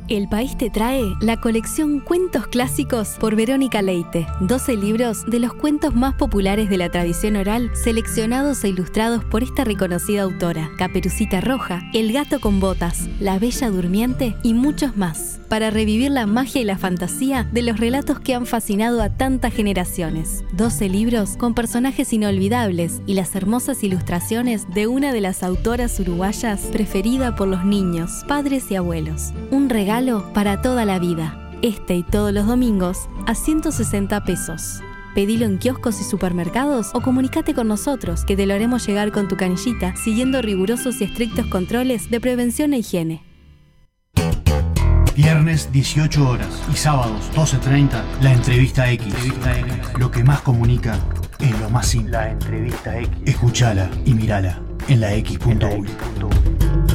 El País te trae la colección Cuentos Clásicos por Verónica Leite. 12 libros de los cuentos más populares de la tradición oral, seleccionados e ilustrados por esta reconocida autora. Caperucita Roja, El Gato con Botas, La Bella Durmiente y muchos más. Para revivir la magia y la fantasía de los relatos que han fascinado a tantas generaciones. 12 libros con personajes inolvidables y las hermosas ilustraciones de una de las autoras uruguayas preferida por los niños, padres y abuelos. Un regalo para toda la vida. Este y todos los domingos a 160 pesos. Pedilo en kioscos y supermercados o comunícate con nosotros que te lo haremos llegar con tu canillita siguiendo rigurosos y estrictos controles de prevención e higiene. Viernes 18 horas y sábados 12.30, la entrevista X. Lo que más comunica es lo más simple. La entrevista X. Escúchala y mirala en la X.uy.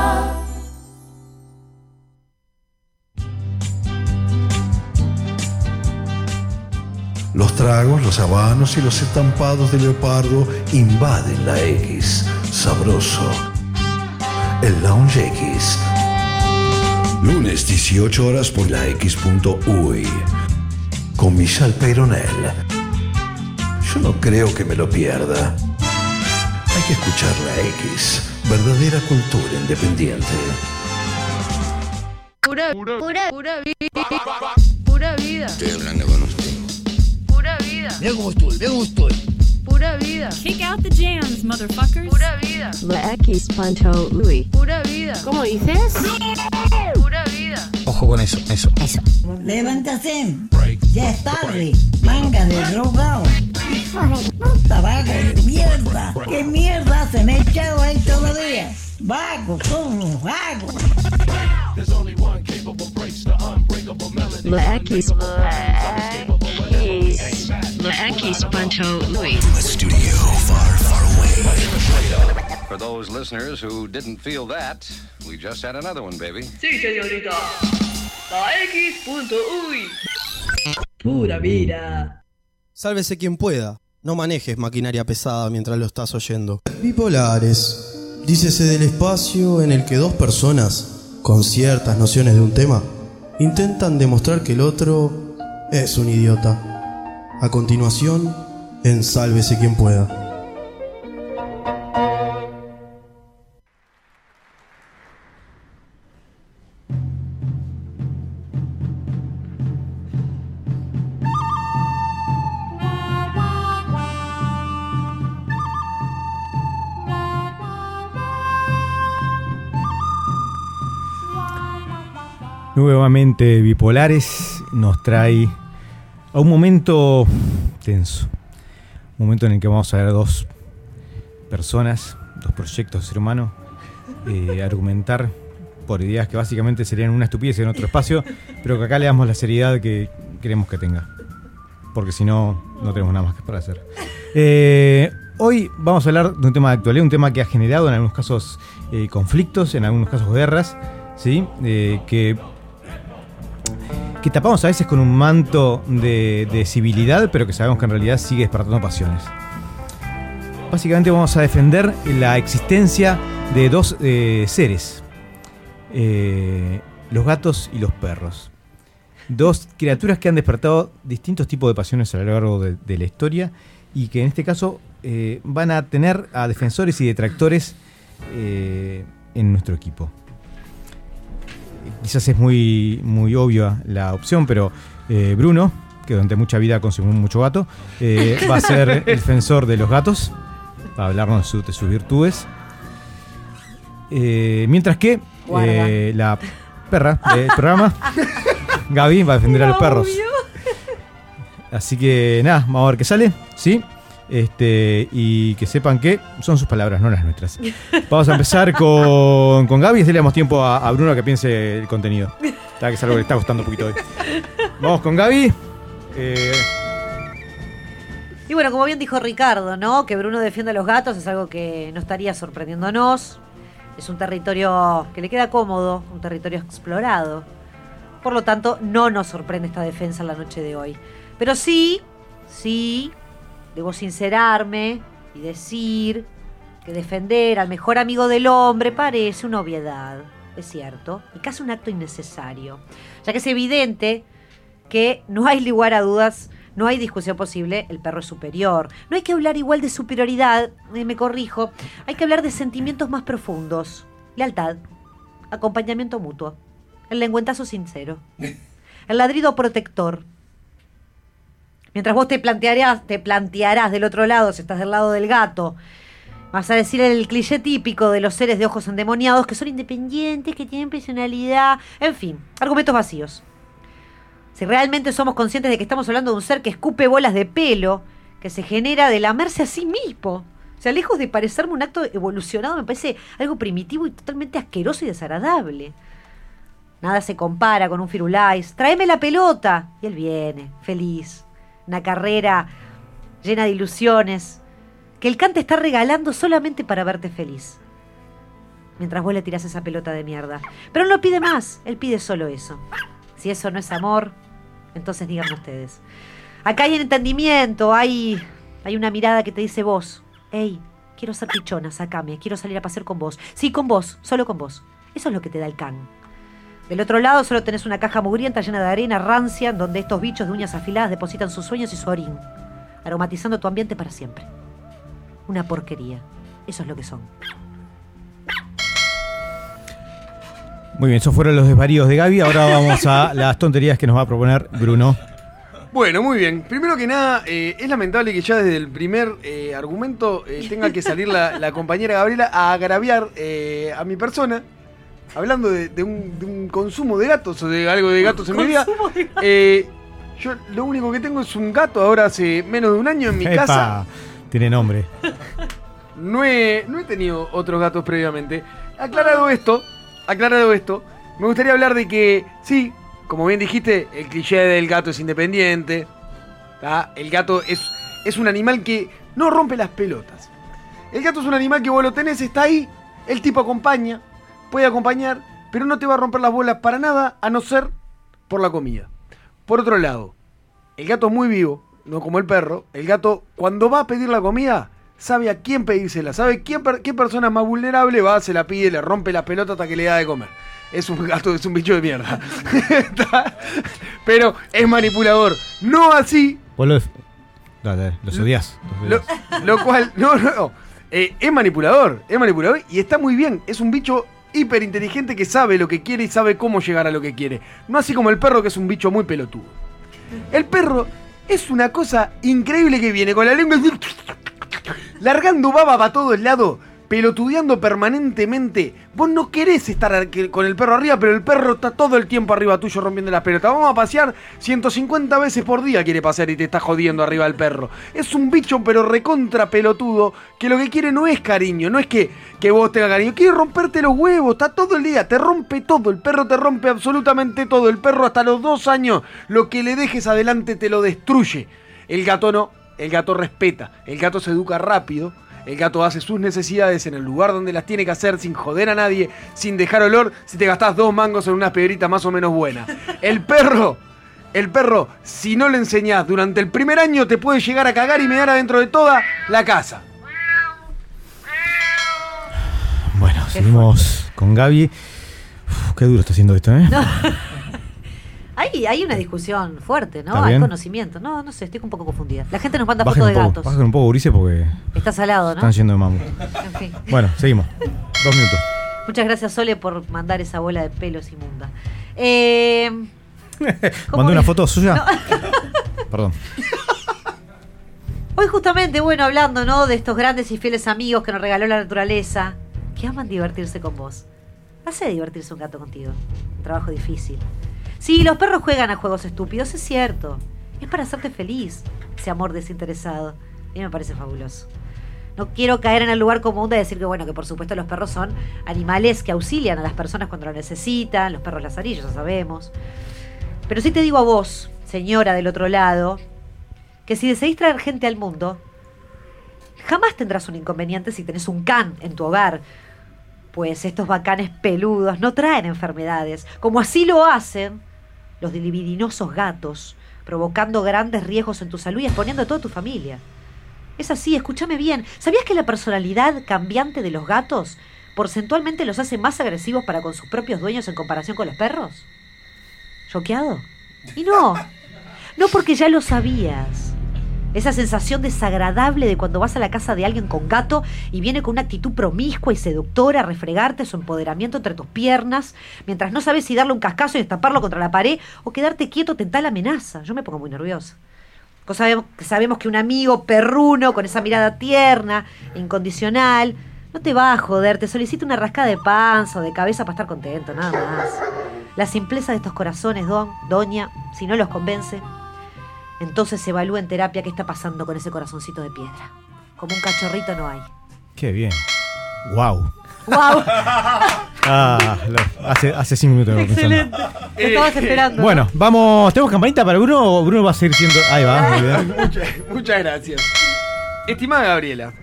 Tragos, los habanos y los estampados de leopardo invaden la X. Sabroso. El Lounge X. Lunes 18 horas por la X.uy. Con Michelle Peyronel. Yo no creo que me lo pierda. Hay que escuchar la X. Verdadera cultura independiente. Pura, pura, pura vida. Pura vida. Estoy hablando con usted. Vida. Mira cómo estoy, mira cómo estoy. Pura vida. Kick out the jams, motherfuckers. Pura vida. La X Pancho Louis. Pura vida. ¿Cómo dices? Pura vida. Ojo con eso, eso. Levántate. Ya es tarde. Manga de drogado. Puta, vago de mierda. ¿Qué mierda se me echado ahí todavía? Vago, somos vagos. La X. La X Pancho Louis. Studio far, far away. For those listeners who didn't feel that, we just had another one, baby. Sí, señorita. La X.uy. Pura vida. Sálvese quien pueda. No manejes maquinaria pesada mientras lo estás oyendo. Bipolares. Dícese del espacio en el que dos personas, con ciertas nociones de un tema, intentan demostrar que el otro es un idiota. A continuación, en Sálvese quien pueda. Nuevamente Bipolares nos trae a un momento tenso. Un momento en el que vamos a ver dos personas, dos proyectos de ser humano, eh, argumentar por ideas que básicamente serían una estupidez en otro espacio, pero que acá le damos la seriedad que queremos que tenga. Porque si no, no tenemos nada más que para hacer. Eh, hoy vamos a hablar de un tema de actualidad, un tema que ha generado en algunos casos eh, conflictos, en algunos casos guerras, ¿sí? Que que tapamos a veces con un manto de, de civilidad, pero que sabemos que en realidad sigue despertando pasiones. Básicamente vamos a defender la existencia de dos eh, seres, eh, los gatos y los perros. Dos criaturas que han despertado distintos tipos de pasiones a lo largo de, la historia y que en este caso eh, van a tener a defensores y detractores eh, en nuestro equipo quizás es muy, muy obvia la opción, pero eh, Bruno, que durante mucha vida consumió mucho gato, eh, va a ser el defensor de los gatos, para hablarnos de, su- de sus virtudes. Eh, mientras que la perra del programa, Gaby, va a defender a los perros. Así que nada, vamos a ver qué sale, ¿sí? Este, y que sepan que son sus palabras, no las nuestras. Vamos a empezar con, con Gaby y le damos tiempo a, a Bruno a que piense el contenido. Está, que es algo que le está gustando un poquito hoy. Vamos con Gaby. Eh, Y bueno, como bien dijo Ricardo, ¿no? Que Bruno defiende a los gatos es algo que no estaría sorprendiéndonos. Es un territorio que le queda cómodo, un territorio explorado. Por lo tanto, no nos sorprende esta defensa en la noche de hoy. Pero sí, sí, debo sincerarme y decir que defender al mejor amigo del hombre parece una obviedad, es cierto, y casi un acto innecesario, ya que es evidente que no hay lugar a dudas, no hay discusión posible, el perro es superior. No hay que hablar igual de superioridad, eh, me corrijo, hay que hablar de sentimientos más profundos, lealtad, acompañamiento mutuo, el lengüentazo sincero, el ladrido protector. Mientras vos te plantearás, te plantearás del otro lado, si estás del lado del gato, vas a decir el cliché típico de los seres de ojos endemoniados que son independientes, que tienen personalidad, en fin, argumentos vacíos. Si realmente somos conscientes de que estamos hablando de un ser que escupe bolas de pelo, que se genera de lamerse a sí mismo. O sea, lejos de parecerme un acto evolucionado, me parece algo primitivo y totalmente asqueroso y desagradable. Nada se compara con un firulais. Tráeme la pelota. Y él viene, feliz. Una carrera llena de ilusiones. Que el cante está regalando solamente para verte feliz. Mientras vos le tirás esa pelota de mierda. Pero él no pide más, él pide solo eso. Si eso no es amor, entonces díganme ustedes. Acá hay entendimiento, hay, hay una mirada que te dice vos. Hey, quiero ser pichona, sacame, quiero salir a pasear con vos. Sí, con vos, solo con vos. Eso es lo que te da el can. Del otro lado solo tenés una caja mugrienta llena de arena rancia, en donde estos bichos de uñas afiladas depositan sus sueños y su orín, aromatizando tu ambiente para siempre. Una porquería. Eso es lo que son. muy bien, esos fueron los desvaríos de Gaby. Ahora vamos a las tonterías que nos va a proponer Bruno. Bueno, muy bien. Primero que nada, eh, es lamentable que ya desde el primer eh, argumento eh, tenga que salir la, la compañera Gabriela a agraviar eh, a mi persona, hablando de, de un, de un consumo de gatos o de algo de gatos en mi vida. Eh, yo lo único que tengo es un gato ahora hace menos de un año en mi Epa, casa. Tiene nombre. No he, no he tenido otros gatos previamente. Aclarado esto, aclarado esto, me gustaría hablar de que, sí, como bien dijiste, el cliché del gato es independiente. ¿tá? El gato es, es un animal que no rompe las pelotas. El gato es un animal que vos lo tenés, está ahí, el tipo acompaña, puede acompañar, pero no te va a romper las bolas para nada, a no ser por la comida. Por otro lado, el gato es muy vivo, no como el perro. El gato, cuando va a pedir la comida, sabe a quién pedírsela, sabe quién, qué persona es más vulnerable, va, se la pide, le rompe la pelota hasta que le da de comer. Es un gato, es un bicho de mierda. Pero es manipulador. No así Vos lo- Dale, dale, los odias. lo, lo cual, no, no, no. Eh, es manipulador, es manipulador y está muy bien. Es un bicho hiper inteligente que sabe lo que quiere y sabe cómo llegar a lo que quiere. No así como el perro que es un bicho muy pelotudo. El perro es una cosa increíble que viene con la lengua largando baba para todos lados, pelotudeando permanentemente. Vos no querés estar con el perro arriba, pero el perro está todo el tiempo arriba tuyo rompiendo las pelotas. Vamos a pasear 150 veces por día quiere pasear y te está jodiendo arriba el perro. Es un bicho pero recontra pelotudo que lo que quiere no es cariño, no es que, que vos tengas cariño, quiere romperte los huevos, está todo el día, te rompe todo, el perro te rompe absolutamente todo, el perro hasta los dos años, lo que le dejes adelante te lo destruye. El gato no, el gato respeta, el gato se educa rápido, el gato hace sus necesidades en el lugar donde las tiene que hacer sin joder a nadie, sin dejar olor, si te gastás dos mangos en unas piedritas más o menos buenas. El perro, el perro, si no le enseñás durante el primer año, te puede llegar a cagar y mear adentro de toda la casa. Bueno, seguimos con Gaby. Uf, qué duro está haciendo esto, ¿eh? Hay, hay una discusión fuerte, ¿no? ¿Está Hay conocimiento. No, no sé, estoy un poco confundida. La gente nos manda Bajen fotos de poco, gatos. bajen un poco, Ulises, porque Está salado, ¿no? están yendo de mambo. En fin. Bueno, seguimos. Dos minutos. Muchas gracias, Sole, por mandar esa bola de pelos inmunda. Eh, Mandé una foto suya. No. Perdón. Hoy justamente, bueno, hablando, ¿no? De estos grandes y fieles amigos que nos regaló la naturaleza, que aman divertirse con vos. Hace divertirse un gato contigo. Un trabajo difícil. Sí, los perros juegan a juegos estúpidos, es cierto. Es para hacerte feliz, ese amor desinteresado. A mí me parece fabuloso. No quiero caer en el lugar común de decir que, bueno, que por supuesto los perros son animales que auxilian a las personas cuando lo necesitan, los perros lazarillos, ya sabemos. Pero sí te digo a vos, señora del otro lado, que si decidís traer gente al mundo, jamás tendrás un inconveniente si tenés un can en tu hogar. Pues estos bacanes peludos no traen enfermedades, como así lo hacen los libidinosos gatos, provocando grandes riesgos en tu salud y exponiendo a toda tu familia. Es así, escúchame bien. ¿Sabías que la personalidad cambiante de los gatos porcentualmente los hace más agresivos para con sus propios dueños en comparación con los perros? ¿Choqueado? Y no, no porque ya lo sabías. Esa sensación desagradable de cuando vas a la casa de alguien con gato y viene con una actitud promiscua y seductora a refregarte su empoderamiento entre tus piernas, mientras no sabes si darle un cascazo y estamparlo contra la pared o quedarte quieto ante tal amenaza. Yo me pongo muy nerviosa. Que sabemos que un amigo perruno con esa mirada tierna, incondicional, no te va a joder, te solicita una rascada de panza o de cabeza para estar contento, nada más. La simpleza de estos corazones, don, doña, si no los convence, entonces evalúa en terapia qué está pasando con ese corazoncito de piedra. Como un cachorrito no hay. Qué bien. Wow. ¡Wow! Ah, lo- hace, hace cinco minutos pensando. Excelente. Te estabas esperando. Bueno, vamos. ¿Tenemos campanita para Bruno o Bruno va a seguir siendo.? Ahí va, muy bien. Muchas, muchas gracias. Estimada Gabriela,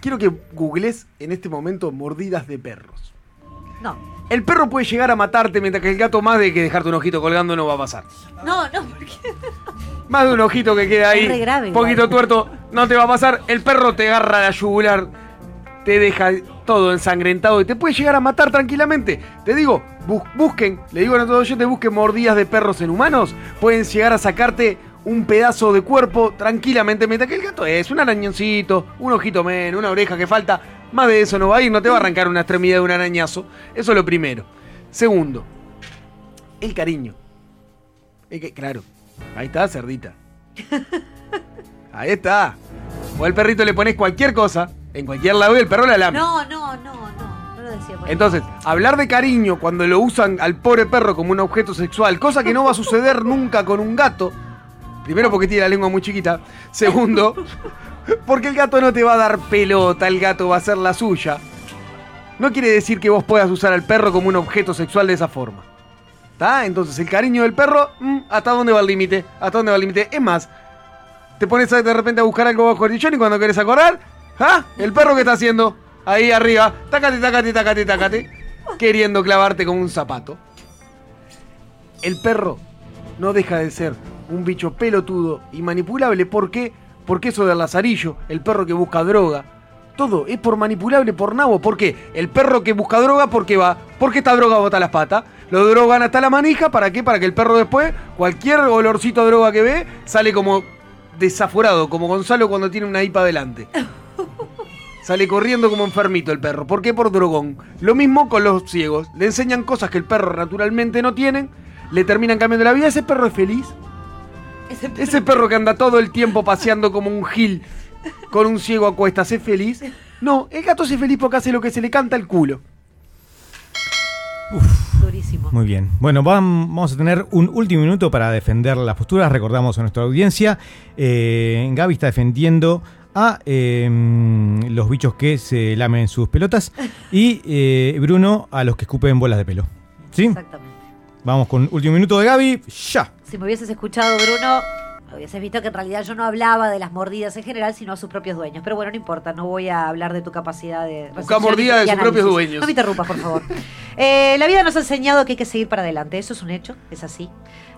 quiero que googles en este momento mordidas de perros. No. El perro puede llegar a matarte mientras que el gato más de que dejarte un ojito colgando no va a pasar. No, no, porque. Más de un ojito que queda ahí, Es re grave, poquito igual. tuerto, no te va a pasar. El perro te agarra la yugular, te deja todo ensangrentado y te puede llegar a matar tranquilamente. Te digo, bus- busquen, le digo a todos oyentes, busquen mordidas de perros en humanos. Pueden llegar a sacarte un pedazo de cuerpo tranquilamente, mientras que el gato es un arañoncito, un ojito menos, una oreja que falta. Más de eso no va a ir, no te va a arrancar una extremidad de un arañazo. Eso es lo primero. Segundo, el cariño. Es que, claro, ahí está, cerdita. Ahí está. O al perrito le pones cualquier cosa, en cualquier lado y el perro la lame. No, no, no, no. No lo decía por Entonces, hablar de cariño cuando lo usan al pobre perro como un objeto sexual, cosa que no va a suceder nunca con un gato. Primero porque tiene la lengua muy chiquita. Segundo, porque el gato no te va a dar pelota, el gato va a hacer la suya. No quiere decir que vos puedas usar al perro como un objeto sexual de esa forma. ¿Está? Entonces, el cariño del perro, mm, ¿hasta dónde va el límite? ¿Hasta dónde va el límite? Es más, te pones de repente a buscar algo bajo el y cuando querés acordar, ¿ah? El perro que está haciendo ahí arriba, tácate, tácate, tácate, tácate, queriendo clavarte con un zapato. El perro no deja de ser un bicho pelotudo y manipulable. ¿Por qué? Porque eso del lazarillo, el perro que busca droga, todo es por manipulable, por nabo. ¿Por qué? El perro que busca droga, ¿por qué va? Porque esta droga bota las patas. Lo drogan hasta la manija, ¿para qué? Para que el perro después, cualquier olorcito a droga que ve, sale como desaforado, como Gonzalo cuando tiene una hipa delante. Sale corriendo como enfermito el perro. ¿Por qué? Por drogón. Lo mismo con los ciegos. Le enseñan cosas que el perro naturalmente no tienen, le terminan cambiando la vida. Ese perro es feliz. Ese perro que anda todo el tiempo paseando como un gil con un ciego a cuestas, ¿es feliz? No, el gato es feliz porque hace lo que se le canta al culo. Durísimo. Muy bien. Bueno, vam- vamos a tener un último minuto para defender las posturas. Recordamos a nuestra audiencia. eh, Gaby está defendiendo a eh, los bichos que se lamen sus pelotas y eh, Bruno a los que escupen bolas de pelo. ¿Sí? Exactamente. Vamos con último minuto de Gaby. Ya. Si me hubieses escuchado, Bruno, hubieses visto que en realidad yo no hablaba de las mordidas en general, sino a sus propios dueños. Pero bueno, no importa, no voy a hablar de tu capacidad de recepción mordida de sus propios dueños. No me interrumpas, por favor. Eh, la vida nos ha enseñado que hay que seguir para adelante. Eso es un hecho, es así.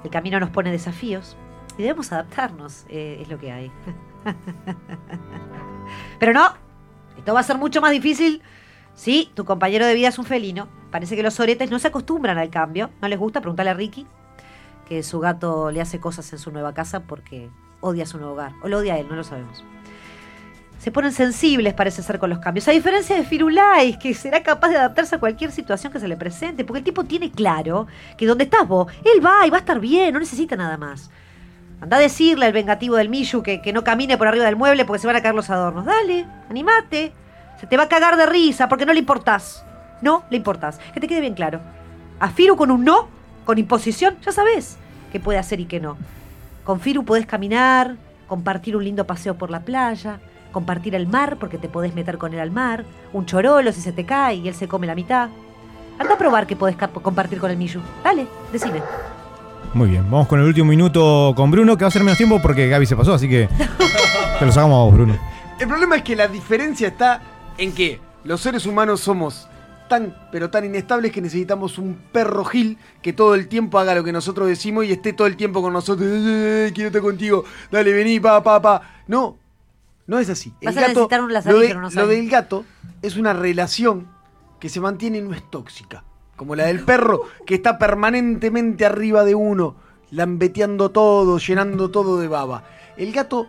El camino nos pone desafíos y debemos adaptarnos. eh, es lo que hay. Pero no, esto va a ser mucho más difícil si tu compañero de vida es un felino. Parece que los oretes no se acostumbran al cambio. No les gusta, preguntarle a Ricky que su gato le hace cosas en su nueva casa porque odia su nuevo hogar. O lo odia a él, no lo sabemos. Se ponen sensibles, parece ser, con los cambios. A diferencia de Firulais, que será capaz de adaptarse a cualquier situación que se le presente. Porque el tipo tiene claro que donde estás vos, él va y va a estar bien, no necesita nada más. Anda a decirle al vengativo del Miyu que, que no camine por arriba del mueble porque se van a caer los adornos. Dale, animate. Se te va a cagar de risa porque no le importás. No le importás. Que te quede bien claro. A Firu con un no, con imposición, ya sabes qué puede hacer y qué no. Con Firu podés caminar, compartir un lindo paseo por la playa, compartir el mar porque te podés meter con él al mar, un chorolo si se te cae y él se come la mitad. Anda a probar que podés compartir con el Miyu. Dale, decime. Muy bien. Vamos con el último minuto con Bruno, que va a ser menos tiempo porque Gaby se pasó, así que te lo sacamos a vos, Bruno. El problema es que la diferencia está en que los seres humanos somos tan, pero tan inestables que necesitamos un perro gil que todo el tiempo haga lo que nosotros decimos y esté todo el tiempo con nosotros. "Eh, quiero estar contigo, dale, vení, pa, pa, pa. No, no es así. Vas a necesitar un lo, lazarillo, de- no lo del gato es una relación que se mantiene y no es tóxica. Como la del perro que está permanentemente arriba de uno, lambeteando todo, llenando todo de baba. El gato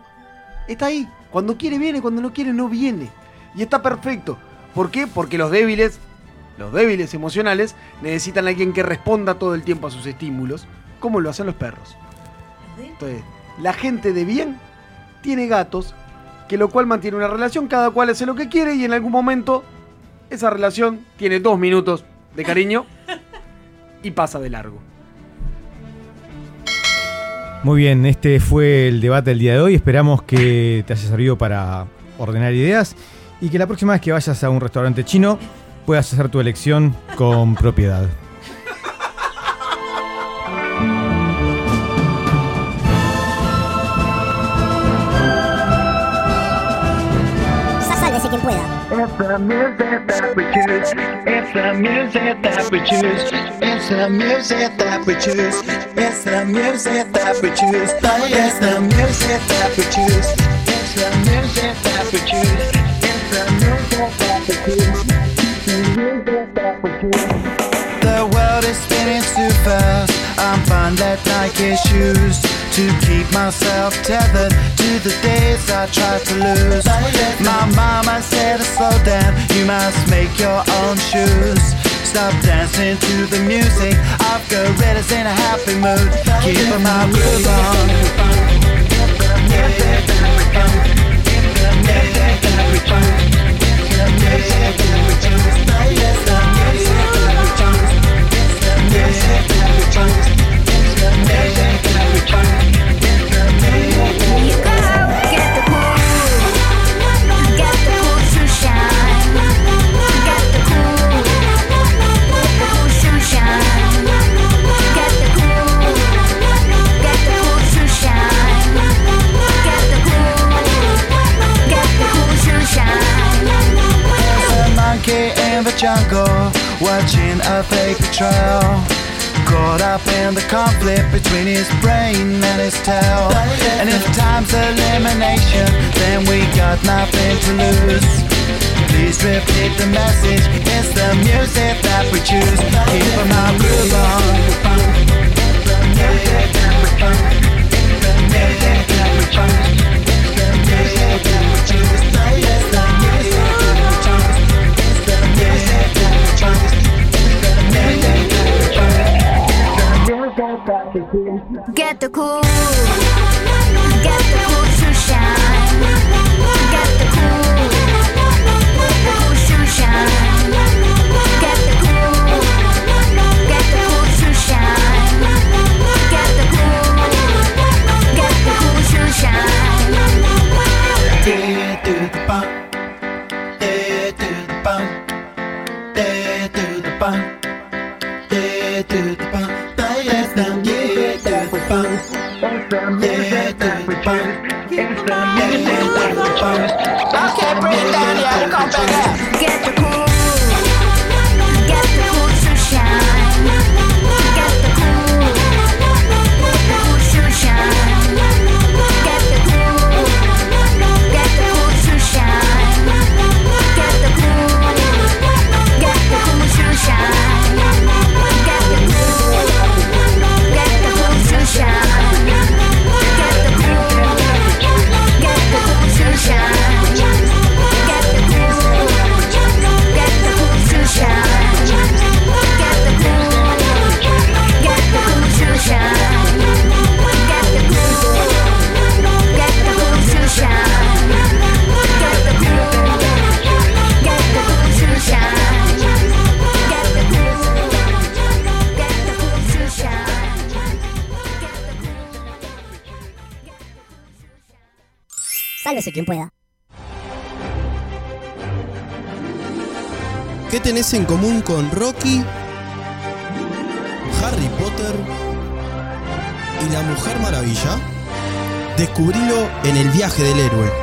está ahí. Cuando quiere viene, cuando no quiere no viene. Y está perfecto. ¿Por qué? Porque los débiles, los débiles emocionales, necesitan a alguien que responda todo el tiempo a sus estímulos, como lo hacen los perros. Entonces, la gente de bien tiene gatos, que lo cual mantiene una relación, cada cual hace lo que quiere y en algún momento esa relación tiene dos minutos de cariño y pasa de largo. Muy bien, este fue el debate del día de hoy. Esperamos que te haya servido para ordenar ideas y que la próxima vez que vayas a un restaurante chino puedas hacer tu elección con propiedad. Sálvese quien pueda. It's the music that we choose. It's the music that we choose. It's the music that we choose. It's the music that we choose. It's the music that we choose. It's the music that we choose. It's the music that we choose. I'm let Nike shoes to keep myself tethered to the days I tried to lose. My mama said to slow down, you must make your own shoes. Stop dancing to the music. I've got gorillas in a happy mood. Keep my groove on. There's a monkey in the jungle watching a fake betrayal. Caught up in the conflict between his brain and his tail. And if time's elimination, then we got nothing to lose. Please repeat the message. It's the music that we choose. Keep 'em out, groove on. Get the cool, get the Come back. Get the cool. Sálvese quien pueda. ¿Qué tenés en común con Rocky, Harry Potter y la Mujer Maravilla? Descubrilo en el viaje del héroe.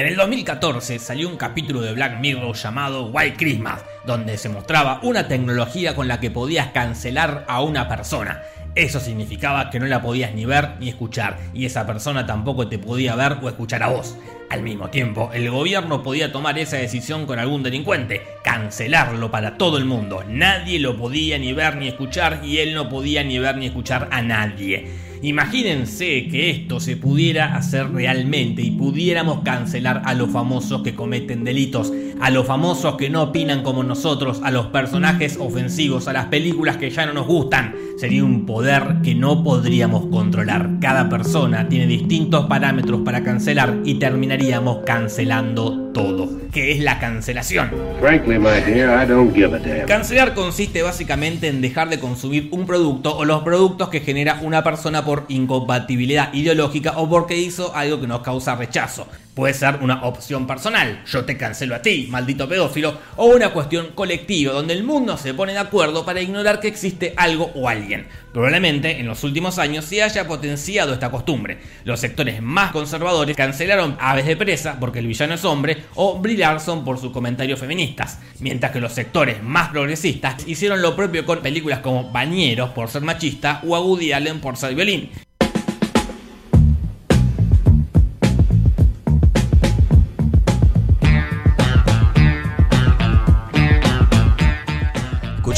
En el 2014 salió un capítulo de Black Mirror llamado White Christmas, donde se mostraba una tecnología con la que podías cancelar a una persona. Eso significaba que no la podías ni ver ni escuchar, y esa persona tampoco te podía ver o escuchar a vos. Al mismo tiempo, el gobierno podía tomar esa decisión con algún delincuente, cancelarlo para todo el mundo. Nadie lo podía ni ver ni escuchar y él no podía ni ver ni escuchar a nadie. Imagínense que esto se pudiera hacer realmente y pudiéramos cancelar a los famosos que cometen delitos, a los famosos que no opinan como nosotros, a los personajes ofensivos, a las películas que ya no nos gustan. Sería un poder que no podríamos controlar. Cada persona tiene distintos parámetros para cancelar y terminaríamos cancelando todo. ¿Qué es la cancelación? Frankly, my dear, I don't give a damn. Cancelar consiste básicamente en dejar de consumir un producto o los productos que genera una persona por incompatibilidad ideológica o porque hizo algo que nos causa rechazo. Puede ser una opción personal, yo te cancelo a ti, maldito pedófilo, o una cuestión colectiva donde el mundo se pone de acuerdo para ignorar que existe algo o alguien. Probablemente en los últimos años se haya potenciado esta costumbre. Los sectores más conservadores cancelaron Aves de Presa porque el villano es hombre o Brie Larson por sus comentarios feministas, mientras que los sectores más progresistas hicieron lo propio con películas como Bañeros por ser machista o a Woody Allen por ser violín.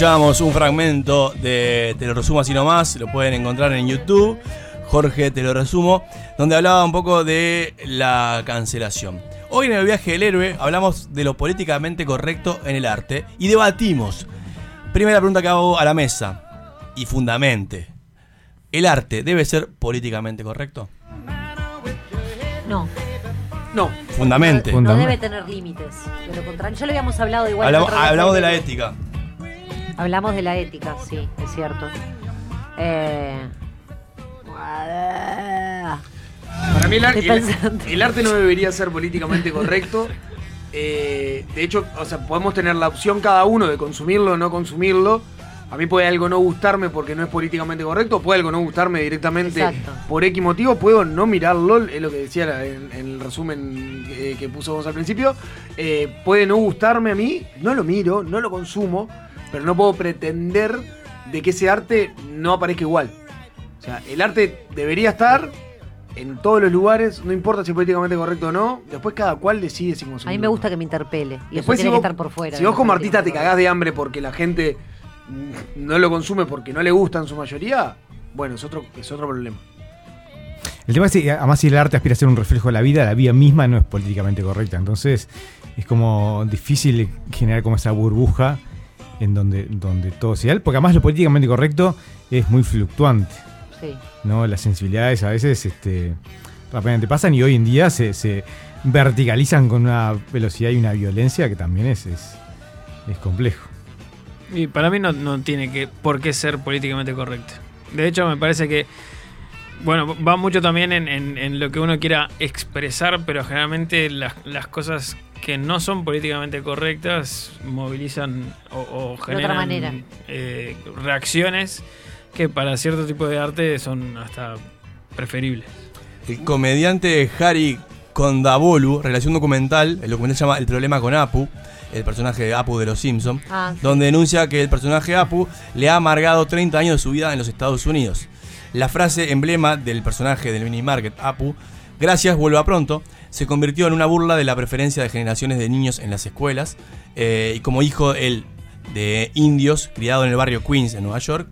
Escuchábamos un fragmento de Te lo resumo así nomás, lo pueden encontrar en YouTube. Jorge, te lo resumo, donde hablaba un poco de la cancelación. Hoy en el viaje del héroe hablamos de lo políticamente correcto en el arte y debatimos. Primera pregunta que hago a la mesa y fundamente. ¿El arte debe ser políticamente correcto? No. No. Fundamente. No debe tener límites. De lo contrario, ya lo habíamos hablado igual. Hablamos, hablamos de la ética. Hablamos de la ética, sí, es cierto. Eh, Para mí el, ar- el- arte no debería ser políticamente correcto. Eh, de hecho, o sea, podemos tener la opción cada uno de consumirlo o no consumirlo, A mí puede algo no gustarme porque no es políticamente correcto, puede algo no gustarme directamente Exacto. por X motivo, puedo no mirarlo, es lo que decía en, en el resumen eh, que puso vos al principio, eh, puede no gustarme a mí, no lo miro, no lo consumo, pero no puedo pretender de que ese arte no aparezca igual. O sea, el arte debería estar en todos los lugares, no importa si es políticamente correcto o no, después cada cual decide si A consume. mí me gusta que me interpele. Y Después, eso si tiene vos, que estar por fuera. si de vos como artista te cagás de hambre porque la gente no lo consume porque no le gusta en su mayoría, bueno, es otro, es otro problema. El tema es que, además, si el arte aspira a ser un reflejo de la vida, la vida misma no es políticamente correcta. Entonces, es como difícil generar como esa burbuja en donde, donde todo sea. Porque además, lo políticamente correcto es muy fluctuante. Sí. ¿no? Las sensibilidades a veces este, rápidamente pasan y hoy en día se, se verticalizan con una velocidad y una violencia que también es, es, es complejo. Y para mí no, no tiene que por qué ser políticamente correcto. De hecho, me parece que, bueno, va mucho también en, en- en lo que uno quiera expresar, pero generalmente las, las cosas que no son políticamente correctas movilizan o, generan manera. eh, reacciones que para cierto tipo de arte son hasta preferibles. El comediante Harry Kondabolu realizó un documental, el documental se llama El problema con Apu, el personaje de Apu de los Simpsons, Ah, sí. donde denuncia que el personaje Apu le ha amargado 30 años de su vida en los Estados Unidos. La frase emblema del personaje del mini market Apu, gracias, vuelva pronto, se convirtió en una burla de la preferencia de generaciones de niños en las escuelas, eh, y como hijo él de indios, criado en el barrio Queens, en Nueva York,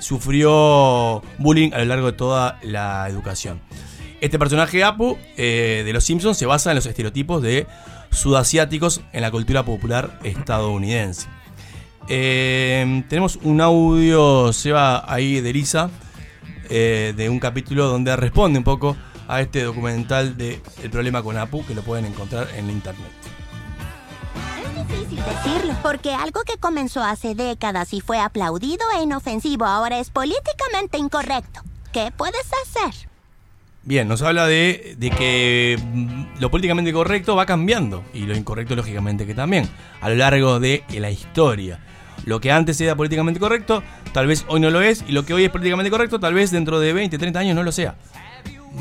sufrió bullying a lo largo de toda la educación. Este personaje Apu eh, de Los Simpsons se basa en los estereotipos de sudasiáticos en la cultura popular estadounidense. Eh, tenemos un audio, Seba, ahí de Lisa, eh, de un capítulo donde responde un poco a este documental de El problema con Apu, que lo pueden encontrar en la internet. difícil decirlo, porque algo que comenzó hace décadas y fue aplaudido e inofensivo ahora es políticamente incorrecto. ¿Qué puedes hacer? Bien, nos habla de, de que mm, lo políticamente correcto va cambiando y lo incorrecto lógicamente que también a lo largo de la historia. Lo que antes era políticamente correcto, tal vez hoy no lo es, y lo que hoy es políticamente correcto, tal vez dentro de 20, 30 años no lo sea.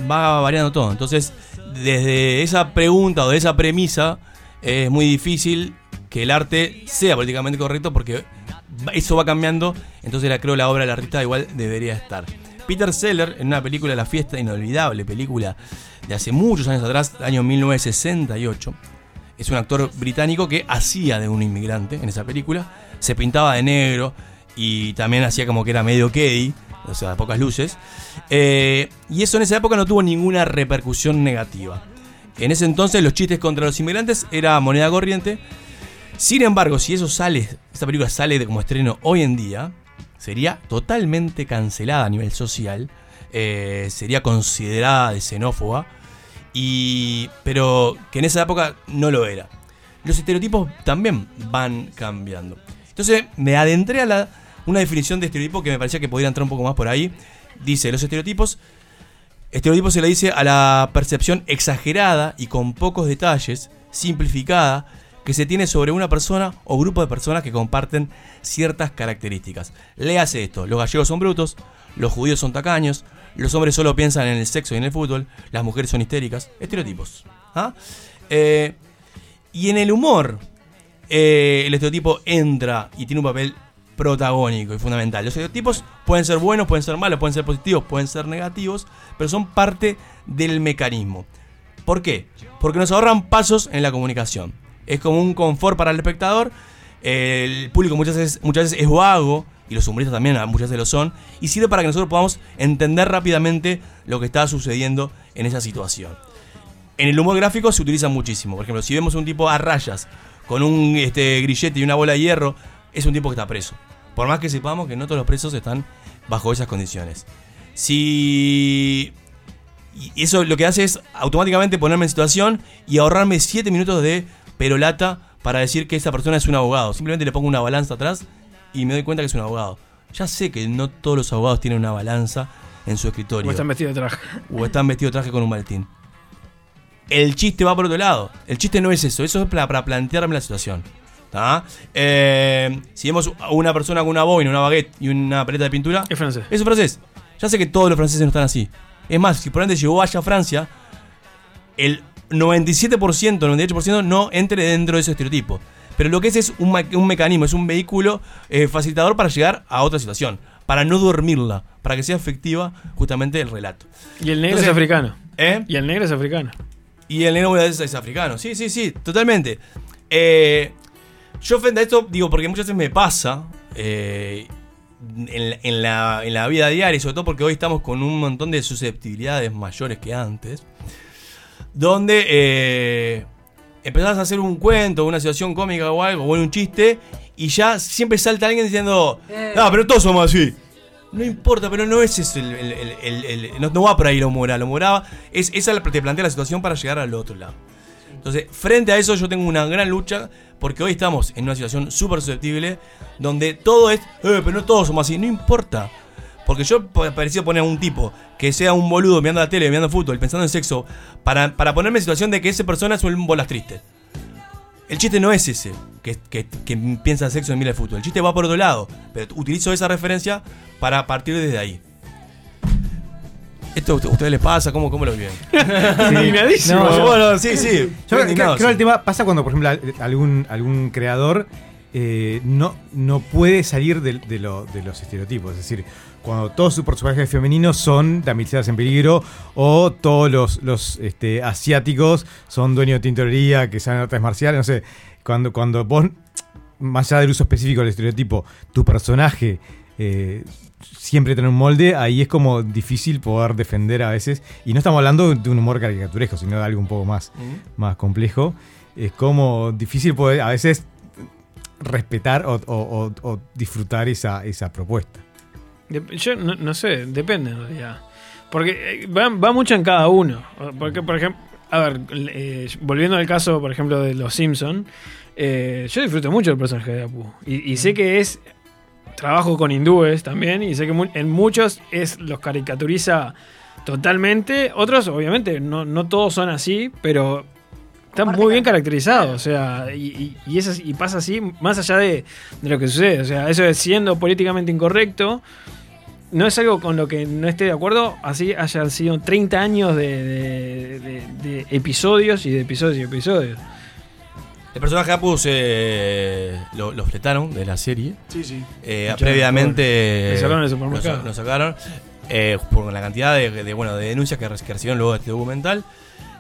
Va variando todo. Entonces, desde esa pregunta o de esa premisa, es muy difícil que el arte sea políticamente correcto porque eso va cambiando. Entonces, la, creo la obra del artista igual debería estar. Peter Seller, en una película La Fiesta Inolvidable, película de hace muchos años atrás, año 1968, es un actor británico que hacía de un inmigrante en esa película, se pintaba de negro y también hacía como que era medio Keddy, o sea, pocas luces, Eh, y eso en esa época no tuvo ninguna repercusión negativa. En ese entonces los chistes contra los inmigrantes era moneda corriente. Sin embargo, si eso sale, esta película sale de como estreno hoy en día, sería totalmente cancelada a nivel social, eh, sería considerada de xenófoba, y, pero que en esa época no lo era. Los estereotipos también van cambiando. Entonces me adentré a la, una definición de estereotipo que me parecía que podría entrar un poco más por ahí. Dice, los estereotipos Estereotipo se le dice a la percepción exagerada y con pocos detalles, simplificada, que se tiene sobre una persona o grupo de personas que comparten ciertas características. Le hace esto, los gallegos son brutos, los judíos son tacaños, los hombres solo piensan en el sexo y en el fútbol, las mujeres son histéricas, estereotipos. ¿ah? Eh, y en el humor, eh, el estereotipo entra y tiene un papel protagónico y fundamental. Los estereotipos pueden ser buenos, pueden ser malos, pueden ser positivos, pueden ser negativos, pero son parte del mecanismo. ¿Por qué? Porque nos ahorran pasos en la comunicación. Es como un confort para el espectador. El público muchas veces, muchas veces es vago, y los humoristas también muchas veces lo son, y sirve para que nosotros podamos entender rápidamente lo que está sucediendo en esa situación. En el humor gráfico se utiliza muchísimo. Por ejemplo, si vemos un tipo a rayas con un este, grillete y una bola de hierro, es un tipo que está preso. Por más que sepamos que no todos los presos están bajo esas condiciones. Si. Y eso lo que hace es automáticamente ponerme en situación y ahorrarme 7 minutos de perolata para decir que esa persona es un abogado. Simplemente le pongo una balanza atrás y me doy cuenta que es un abogado. Ya sé que no todos los abogados tienen una balanza en su escritorio. O están vestidos de traje. O están vestidos de traje con un maletín. El chiste va por otro lado. El chiste no es eso, eso es para, para plantearme la situación. ¿Tá? Eh, si vemos a una persona con una boina, una baguette y una paleta de pintura. Es francés. Es un francés. Ya sé que todos los franceses no están así. Es más, si por ejemplo llegó vaya a Francia, el 97%, 98% no entre dentro de ese estereotipo. Pero lo que es es un, mecanismo, es un vehículo eh, facilitador para llegar a otra situación, para no dormirla, para que sea efectiva justamente el relato. Y el negro Entonces- es africano. ¿Eh? Y el negro es africano. Y el negro es, es africano. Sí, sí, sí, totalmente. Eh, yo frente a esto, digo, porque muchas veces me pasa eh, en, la- en la, en la vida diaria, y sobre todo porque hoy estamos con un montón de susceptibilidades mayores que antes, donde eh, empezás a hacer un cuento, una situación cómica o algo, o un chiste, y ya siempre salta alguien diciendo, no, pero todos somos así. No importa, pero no es eso el, el- el- el- el- no, no va por ahí lo moral, lo moral es esa la- te plantea la situación para llegar al otro lado. Entonces, frente a eso yo tengo una gran lucha porque hoy estamos en una situación súper susceptible donde todo es, eh, pero no todos somos así, no importa. Porque yo pa- parecía poner a un tipo que sea un boludo mirando la tele, mirando fútbol, pensando en sexo, para, para ponerme en situación de que esa persona es un bolas triste. El chiste no es ese, que, que, que piensa en sexo y mira el fútbol. El chiste va por otro lado, pero utilizo esa referencia para partir desde ahí. ¿Esto a usted- a ustedes les pasa? ¿Cómo, cómo lo viven? Indignadísimo. No, bueno, sí, sí. Yo creo, que sí. el tema pasa cuando, por ejemplo, al- algún, algún creador eh, no, no puede salir de, de lo- de los estereotipos. Es decir, cuando todos sus personajes femeninos son damiselas en peligro o todos los, los este, asiáticos son dueños de tintorería que saben artes marciales, no sé. Cuando, cuando vos, más allá del uso específico del estereotipo, tu personaje eh, siempre tiene un molde, ahí es como difícil poder defender a veces. Y no estamos hablando de un humor caricaturesco, sino de algo un poco más, más complejo. Es como difícil poder a veces respetar o, o- o- o disfrutar esa, esa propuesta. Yo no, no sé, depende en realidad. Porque eh, va, va mucho en cada uno. Porque, por ejemplo, a ver, eh, volviendo al caso, por ejemplo, de los Simpson, eh, yo disfruto mucho del personaje de Apu. Y, y sé que es. Trabajo con hindúes también, y sé que mu- en muchos es los caricaturiza totalmente. Otros, obviamente, no, no todos son así, pero están muy bien caracterizados. O sea, y, y- y es pasa así, más allá de, de lo que sucede. O sea, eso de siendo políticamente incorrecto no es algo con lo que no esté de acuerdo, así hayan sido 30 años de- de episodios y de episodios y episodios. El personaje de Apu se lo, lo fletaron de la serie. Sí, sí. Eh, previamente. sacaron lo Lo, sacaron. eh, por la cantidad de, de, bueno, de denuncias que recibieron luego de este documental.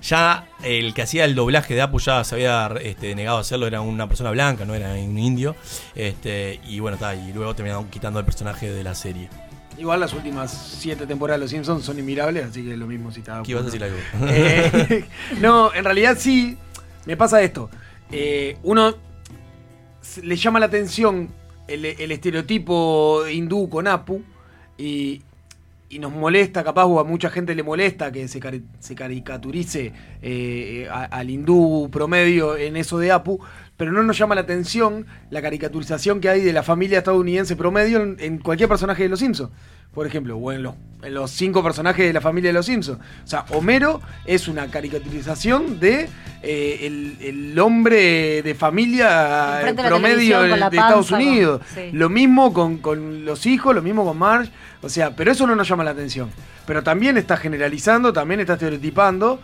Ya el que hacía el doblaje de Apu ya se había este, negado a hacerlo, era una persona blanca, no era un indio. Este, y bueno, está, y luego terminaron quitando el personaje de la serie. Igual las últimas siete temporadas de Los Simpsons son inmirables, así que lo mismo si estaba. ¿Qué ibas a decir algo? Eh, no, en realidad sí. Me pasa esto. Eh, uno le llama la atención el, estereotipo hindú con Apu y, nos molesta, capaz, o a mucha gente le molesta que se, se caricaturice eh, al hindú promedio en eso de Apu, pero no nos llama la atención la caricaturización que hay de la familia estadounidense promedio en, en cualquier personaje de Los Simpsons. Por ejemplo, o en los, en los cinco personajes de la familia de Los Simpsons. O sea, Homero es una caricaturización de eh, el, el hombre de familia la promedio de, Estados con- Unidos. sí. Lo mismo con, con los hijos, lo mismo con Marge. O sea, pero eso no nos llama la atención. Pero también está generalizando, también está estereotipando.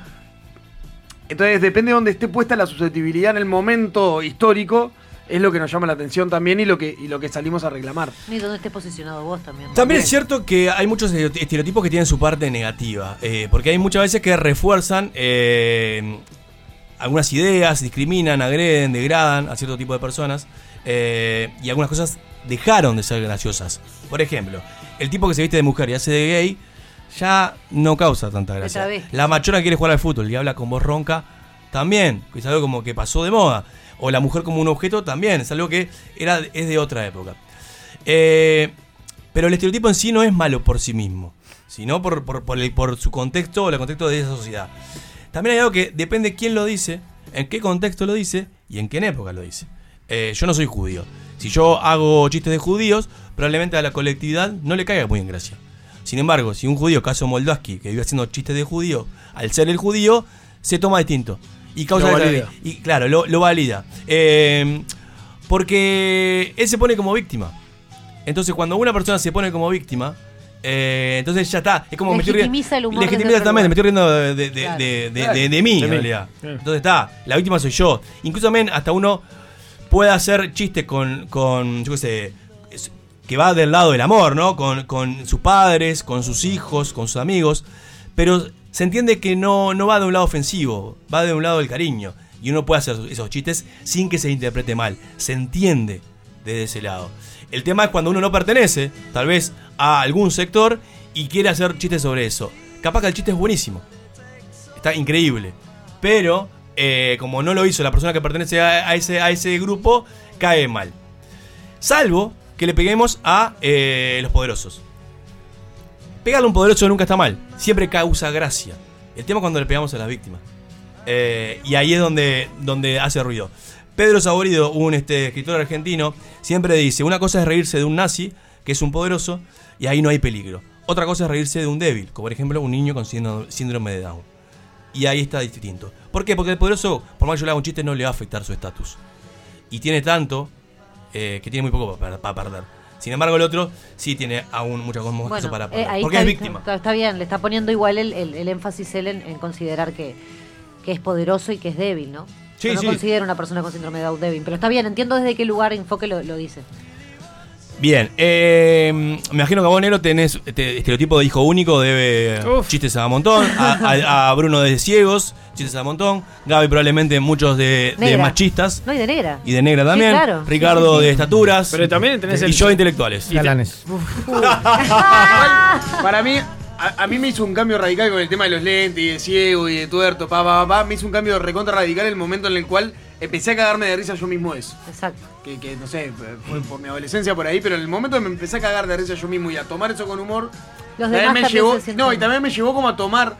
Entonces, depende de donde esté puesta la susceptibilidad en el momento histórico, es lo que nos llama la atención también y lo que, y lo que salimos a reclamar. Y donde estés posicionado vos también. También es cierto que hay muchos estereot- estereotipos que tienen su parte negativa, eh, porque hay muchas veces que refuerzan eh, algunas ideas, discriminan, agreden, degradan a cierto tipo de personas, eh, y algunas cosas dejaron de ser graciosas. Por ejemplo, el tipo que se viste de mujer y hace de gay ya no causa tanta gracia. La machona que quiere jugar al fútbol y habla con voz ronca también, que es algo como que pasó de moda. O la mujer como un objeto también, es algo que era, es de otra época. Eh, pero el estereotipo en sí no es malo por sí mismo, sino por, por, por su contexto o el contexto de esa sociedad. También hay algo que depende quién lo dice, en qué contexto lo dice y en qué época lo dice. Eh, yo no soy judío. Si yo hago chistes de judíos, probablemente a la colectividad no le caiga muy en gracia. Sin embargo, si un judío, caso Moldaski, que vive haciendo chistes de judío, al ser el judío, se toma distinto. Y causa Lo valida. Y claro, lo, lo valida. Eh, Porque él se pone como víctima. Entonces, cuando una persona se pone como víctima, eh, entonces ya está. Es como me estoy Legitimiza el humor Legitimiza también, me estoy riendo de, de- de- Claro. de- de- Claro. de- de mí, De en mí. realidad. Entonces está, la víctima soy yo. Incluso también hasta uno puede hacer chistes con, con yo qué sé, que va del lado del amor, ¿no? Con, con sus padres, con sus hijos, con sus amigos. Pero se entiende que no, no va de un lado ofensivo, va de un lado del cariño. Y uno puede hacer esos chistes sin que se interprete mal. Se entiende desde ese lado. El tema es cuando uno no pertenece, tal vez, a algún sector y quiere hacer chistes sobre eso. Capaz que el chiste es buenísimo. Está increíble. Pero, eh, como no lo hizo la persona que pertenece a, ese, a ese grupo, cae mal. Salvo que le peguemos a eh, los poderosos. Pegarle un poderoso nunca está mal. Siempre causa gracia. El tema es cuando le pegamos a las víctimas. Eh, y ahí es donde, donde hace ruido. Pedro Saborido, un este, escritor argentino, siempre dice, una cosa es reírse de un nazi, que es un poderoso, y ahí no hay peligro. Otra cosa es reírse de un débil, como por ejemplo un niño con síndrome síndrome de Down. Y ahí está distinto. ¿Por qué? Porque el poderoso, por más que yo le haga un chiste, no le va a afectar su estatus. Y tiene tanto eh, que tiene muy poco para, para perder. Sin embargo, el otro sí tiene aún muchas cosas Bueno, para eh, ahí porque está, es víctima. Está, está bien, le está poniendo igual el, el- el énfasis él en, en considerar que, que es poderoso y que es débil, ¿no? Sí, Yo no sí. considero una persona con síndrome de Down débil, pero está bien, entiendo desde qué lugar enfoque lo, lo dice. Bien, eh, me imagino que a vos, Nero, tenés este estereotipo de hijo único, debe chistes a montón. A, a- a Bruno de ciegos, chistes a montón. Gaby, probablemente muchos de, machistas. No, y de negra. Y de negra Sí, también. claro. Ricardo Sí, sí, sí. de estaturas. Pero también tenés y el- yo de intelectuales. Galanes. Para mí, a, a mí me hizo un cambio radical con el tema de los lentes y de ciego y de tuerto, pa, pa, pa, pa. Me hizo un cambio recontra radical el momento en el cual empecé a cagarme de risa yo mismo eso. Exacto. Que, que, no sé, fue por mi adolescencia por ahí, pero en el momento que me empecé a cagar de risa yo mismo y a tomar eso con humor, Los también demás me llevó, se no, y también me llevó como a tomar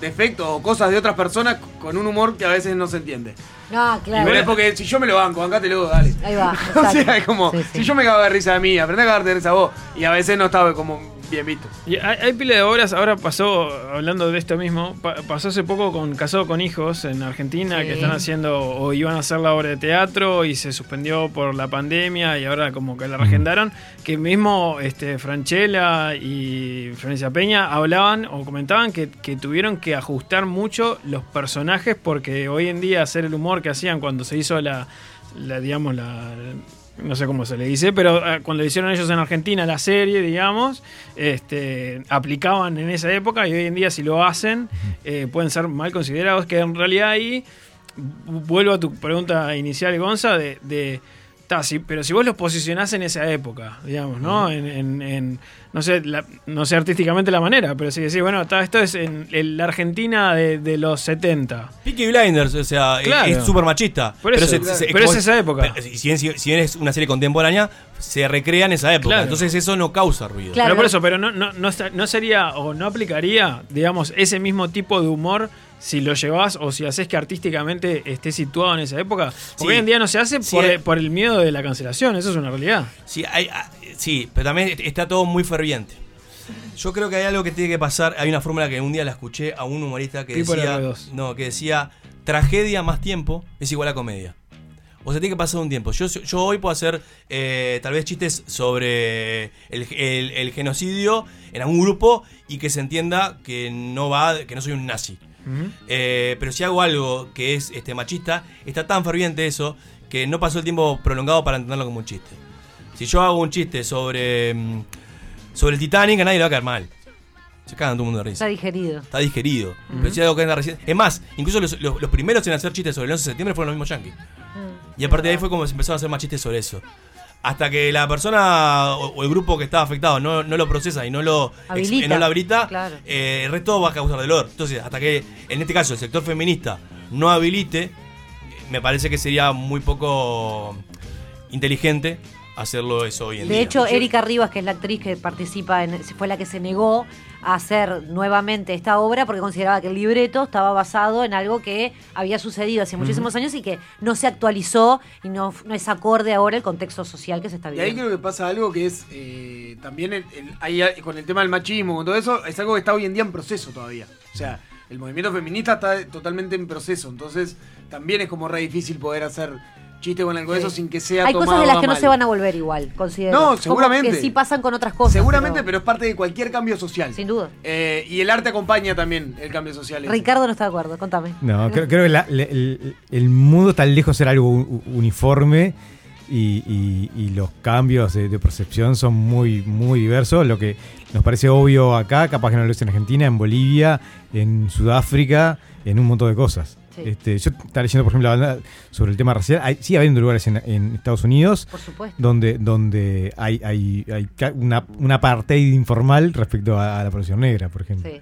defectos o cosas de otras personas con un humor que a veces no se entiende. Ah, Y claro. es porque si yo me lo banco, bancátelo, dale. Ahí va. o sea, es como, Sí, sí. si yo me cago de risa de mí, aprendí a cagarte de risa vos. Y a veces no estaba como bien visto. Y hay, hay pila de obras, ahora pasó, hablando de esto mismo, pa- pasó hace poco con Casado con Hijos en Argentina, Sí. que están haciendo o iban a hacer la obra de teatro y se suspendió por la pandemia y ahora como que la regendaron, que mismo este, Franchella y Florencia Peña hablaban o comentaban que, que tuvieron que ajustar mucho los personajes porque hoy en día hacer el humor que hacían cuando se hizo la, la digamos, la no sé cómo se le dice, pero eh, cuando hicieron ellos en Argentina la serie, digamos, este, aplicaban en esa época y hoy en día si lo hacen eh, pueden ser mal considerados, que en realidad ahí, vu- vuelvo a tu pregunta inicial, Gonza, de... de ta, si- pero si vos los posicionás en esa época, digamos, ¿no? En, en- en- no sé, la- no sé artísticamente la manera, pero si decís, bueno, ta, esto es en, en la Argentina de, de los 70. Peaky Blinders, o sea, es- Claro. es súper machista. Por eso, pero es esa época. pero si, bien, si bien es una serie contemporánea, se recrea en esa época. Claro. Entonces eso no causa ruido. Pero por eso, pero no, no, no, sería o no aplicaría, digamos, ese mismo tipo de humor si lo llevas o si haces que artísticamente esté situado en esa época. Porque Sí. hoy en día no se hace Sí, por, eh. por el miedo de la cancelación, eso es una realidad. Sí, hay- ah, sí, pero también está todo muy ferviente. Yo creo que hay algo que tiene que pasar. Hay una fórmula que un día la escuché a un humorista que decía. R2. No, que decía tragedia más tiempo es igual a comedia. O sea, tiene que pasar un tiempo. Yo, yo hoy puedo hacer eh, tal vez chistes sobre el, el- el genocidio en algún grupo y que se entienda que no va, que no soy un nazi. Eh, pero si hago algo que es este machista, está tan ferviente eso que no pasó el tiempo prolongado para entenderlo como un chiste. Si yo hago un chiste sobre, mm, sobre el Titanic, a nadie le va a caer mal. Se cagan todo el mundo de risa. Está digerido. Está digerido. Ujú. Pero si algo que anda recién. Es más, incluso los, los- los primeros en hacer chistes sobre el 11 de septiembre fueron los mismos yankees. Y a partir de ahí fue como se empezaron a hacer más chistes sobre eso. Hasta que la persona o, o el grupo que estaba afectado no, no lo procesa y no lo Habilita. no lo habilita, Claro. eh, el resto va a causar dolor. Entonces, hasta que en este caso el sector feminista no habilite, me parece que sería muy poco inteligente hacerlo eso hoy en De día. hecho, Erika Rivas, que es la actriz que participa, en, fue la que se negó a hacer nuevamente esta obra porque consideraba que el libreto estaba basado en algo que había sucedido hace muchísimos años y que no se actualizó y no, no es acorde ahora el contexto social que se está Y ahí viviendo. creo que pasa algo que es eh, también el- el- ahí, ah, con el tema del machismo, con todo eso, es algo que está hoy en día en proceso todavía. O sea, el movimiento feminista está totalmente en proceso, entonces también es como re difícil poder hacer chiste con algo de Sí. eso sin que sea Hay tomado cosas de las que no se van a volver igual, considero. No, Como seguramente. que sí pasan con otras cosas. Seguramente, pero... es parte de cualquier cambio social. Sin duda. Eh, y el arte acompaña también el cambio social. ese. Ricardo no está de acuerdo, contame. No, creo, creo que la- la- el, el mundo está lejos de ser algo uniforme y, y- y los cambios de, de percepción son muy, muy diversos. Lo que nos parece obvio acá, capaz que no lo es en Argentina, en Bolivia, en Sudáfrica, en un montón de cosas. Sí. Este, yo estaba leyendo, por ejemplo, la- sobre el tema racial. Hay, sigue habiendo lugares en, en Estados Unidos Por supuesto. donde, donde hay, hay, hay una, una apartheid informal respecto a, a la población negra, por ejemplo. Sí.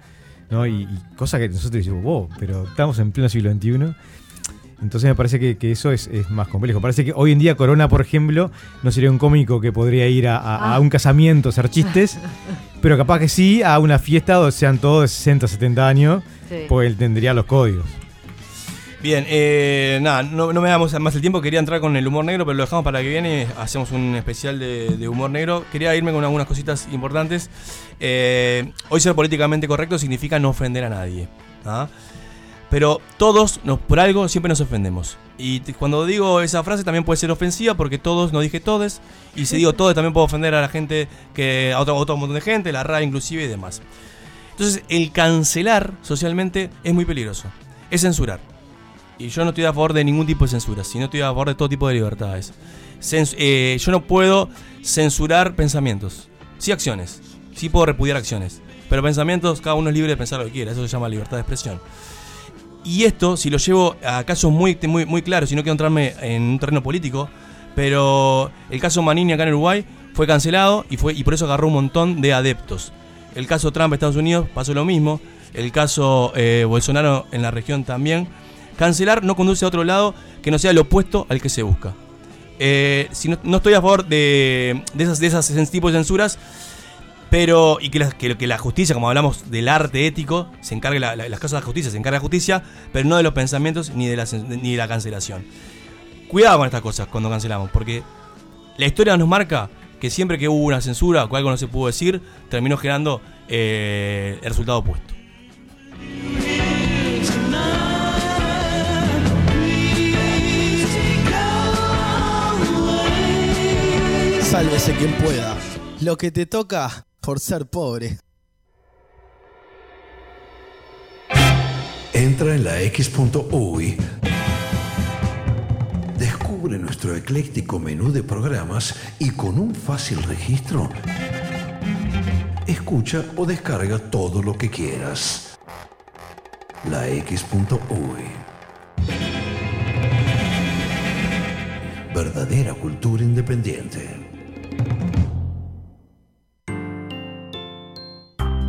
¿no? Y, y cosa que nosotros decimos, wow, pero estamos en pleno siglo XXI. Entonces me parece que, que eso es, es más complejo. Parece que hoy en día Corona, por ejemplo, no sería un cómico que podría ir a, a- a Ah. un casamiento a hacer chistes, pero capaz que sí a una fiesta donde sean todos de 60, 70 años, Sí. pues él tendría los códigos. Bien, eh, nada, no, me damos más el tiempo, quería entrar con el humor negro, pero lo dejamos para que viene, hacemos un especial de, humor negro. Quería irme con algunas cositas importantes. Eh, hoy ser políticamente correcto significa no ofender a nadie. ¿ah? Pero todos, por algo, siempre nos ofendemos. Y cuando digo esa frase también puede ser ofensiva porque todos, no dije todes. Y si digo todes también puedo ofender a la gente, que a otro, a montón de gente, la RAE inclusive y demás. Entonces, el cancelar socialmente es muy peligroso. Es censurar. Y yo no estoy a favor de ningún tipo de censura, sino estoy a favor de todo tipo de libertades. Eh, yo no puedo censurar pensamientos, sí acciones, sí puedo repudiar acciones, pero pensamientos, cada uno es libre de pensar lo que quiera, eso se llama libertad de expresión. Y esto, si lo llevo a casos muy, muy, muy claros, y no quiero entrarme en un terreno político, pero el caso Manini acá en Uruguay fue cancelado y, fue, y por eso agarró un montón de adeptos. El caso Trump en Estados Unidos pasó lo mismo, el caso eh, Bolsonaro en la región también. Cancelar no conduce a otro lado que no sea el opuesto al que se busca. Eh, si no, no estoy a favor de, de esas, de tipos de censuras, pero y que la, que, la justicia, como hablamos del arte ético, se encargue la- la- las cosas de la justicia, se encarga la justicia, pero no de los pensamientos ni de la, cancelación. Cuidado con estas cosas cuando cancelamos, porque la historia nos marca que siempre que hubo una censura o algo no se pudo decir, terminó generando eh, el resultado opuesto. Sálvese quien pueda. Lo que te toca por ser pobre. Entra en la X.UI. Descubre nuestro ecléctico menú de programas y con un fácil registro, escucha o descarga todo lo que quieras. La X.UI. Verdadera cultura independiente.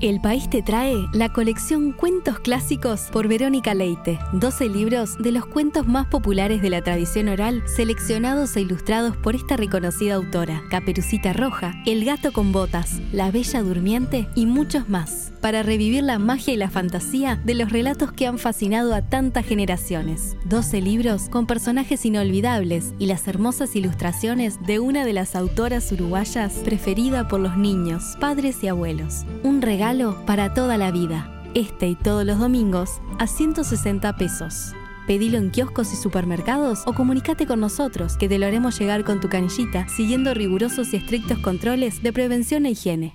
El País te trae la colección Cuentos Clásicos por Verónica Leite. 12 libros de los cuentos más populares de la tradición oral, seleccionados e ilustrados por esta reconocida autora. Caperucita Roja, El Gato con Botas, La Bella Durmiente y muchos más. Para revivir la magia y la fantasía de los relatos que han fascinado a tantas generaciones. 12 libros con personajes inolvidables y las hermosas ilustraciones de una de las autoras uruguayas preferida por los niños, padres y abuelos. Un regalo para toda la vida. Este y todos los domingos a 160 pesos. Pedilo en kioscos y supermercados o comunícate con nosotros que te lo haremos llegar con tu canillita siguiendo rigurosos y estrictos controles de prevención e higiene.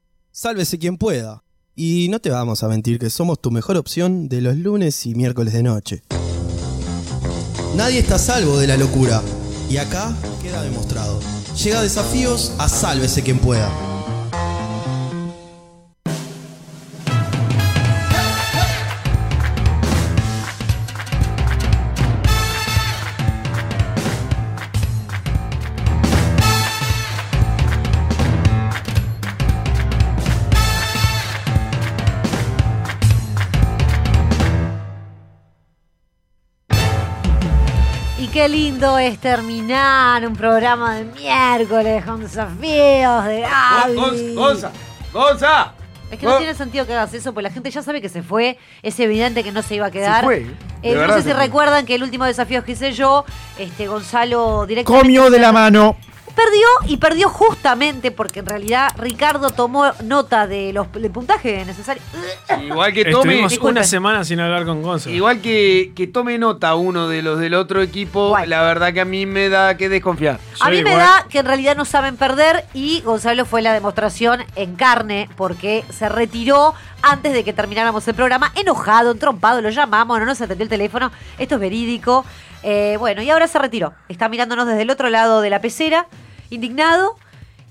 Sálvese quien pueda. Y no te vamos a mentir que somos tu mejor opción de los lunes y miércoles de noche. Nadie está salvo de la locura. Y acá queda demostrado. Llega desafíos a sálvese quien pueda. Qué lindo es terminar un programa de miércoles con desafíos de Gaby. Gonza, Gonza, Gonza. Es que no tiene sentido que hagas eso, porque la gente ya sabe que se fue. Es evidente que no se iba a quedar. fue, Eh, no sé si se recuerdan que el último desafío que hice yo, este Gonzalo directamente. Comió de la mano. Perdió y perdió justamente porque en realidad Ricardo tomó nota de los, del puntaje necesario. Igual que tome. Estuvimos una semana sin hablar con Gonzo. Igual que, que tome nota uno de los del otro equipo, la verdad que a mí me da que desconfiar. A mí me da que en realidad no saben perder y Gonzalo fue la demostración en carne porque se retiró antes de que termináramos el programa, enojado, entrompado, lo llamamos, no nos atendió el teléfono, esto es verídico. Eh, bueno, y ahora se retiró, está mirándonos desde el otro lado de la pecera, indignado,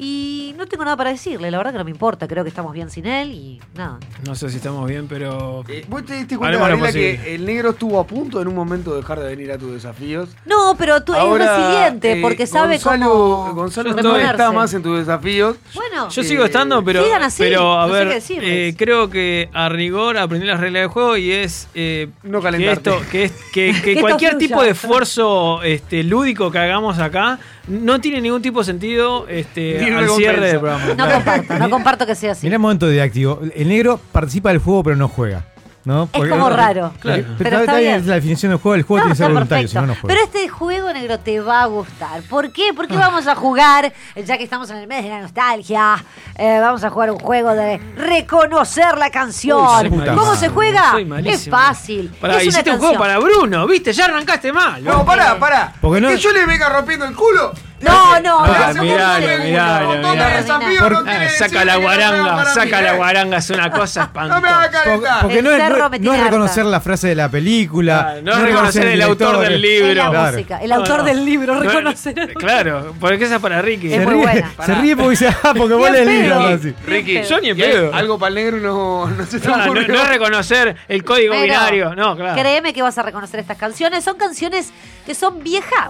y no tengo nada para decirle, la verdad que no me importa, creo que estamos bien sin él y nada. No sé si estamos bien, pero. Eh, ¿Vos te diste cuenta, Gabriela, que el negro estuvo a punto en un momento de dejar de venir a tus desafíos? No, pero tú Ahora, es resiliente eh, porque sabe Gonzalo, cómo Gonzalo no está más en tus desafíos. Bueno, Yo sigo estando, pero, sigan así, pero a no sé ver, qué eh, creo que a rigor aprendí las reglas del juego y es eh, No que, calentarte. esto, que, es- que- que Que cualquier tipo de esfuerzo este, lúdico que hagamos acá no tiene ningún tipo de sentido este, Al recompensa. cierre del programa. No comparto, no comparto que sea así. Mirá el momento didáctico. El negro participa del juego pero no juega. ¿no? Es como raro. Claro. Pero Pero, está bien, es la definición del juego. El juego No, tiene que ser voluntario, si no, no juega. Pero este juego negro te va a gustar. ¿Por qué? Porque vamos a jugar, ya que estamos en el mes de la nostalgia, eh, vamos a jugar un juego de reconocer la canción. Uy, soy malísimo. ¿Cómo se juega? Es fácil. Pará, es una hiciste un juego para Bruno, ¿viste? Ya arrancaste mal. No, pará, pará. Porque no- Que yo le venga rompiendo el culo. No, no, Ah, no. miralo, no, miralo, miralo. ah, saca la guaranga, saca la eh. guaranga, es una cosa No me haga espantosa. Porque El no es, no- es reconocer la frase de la película. Ah, no es reconocer el autor del libro. Es la Claro. música. El autor del libro, No, reconocer. Claro, porque esa es para Ricky. Es Se muy ríe, buena. se ríe porque dice, ah, porque lees el libro. Ricky, Yo ni pedo. Algo para el negro no, no se te No, no, ocurrió. no es reconocer el código Pero, binario, no, claro. Créeme que vas a reconocer estas canciones. Son canciones que son viejas.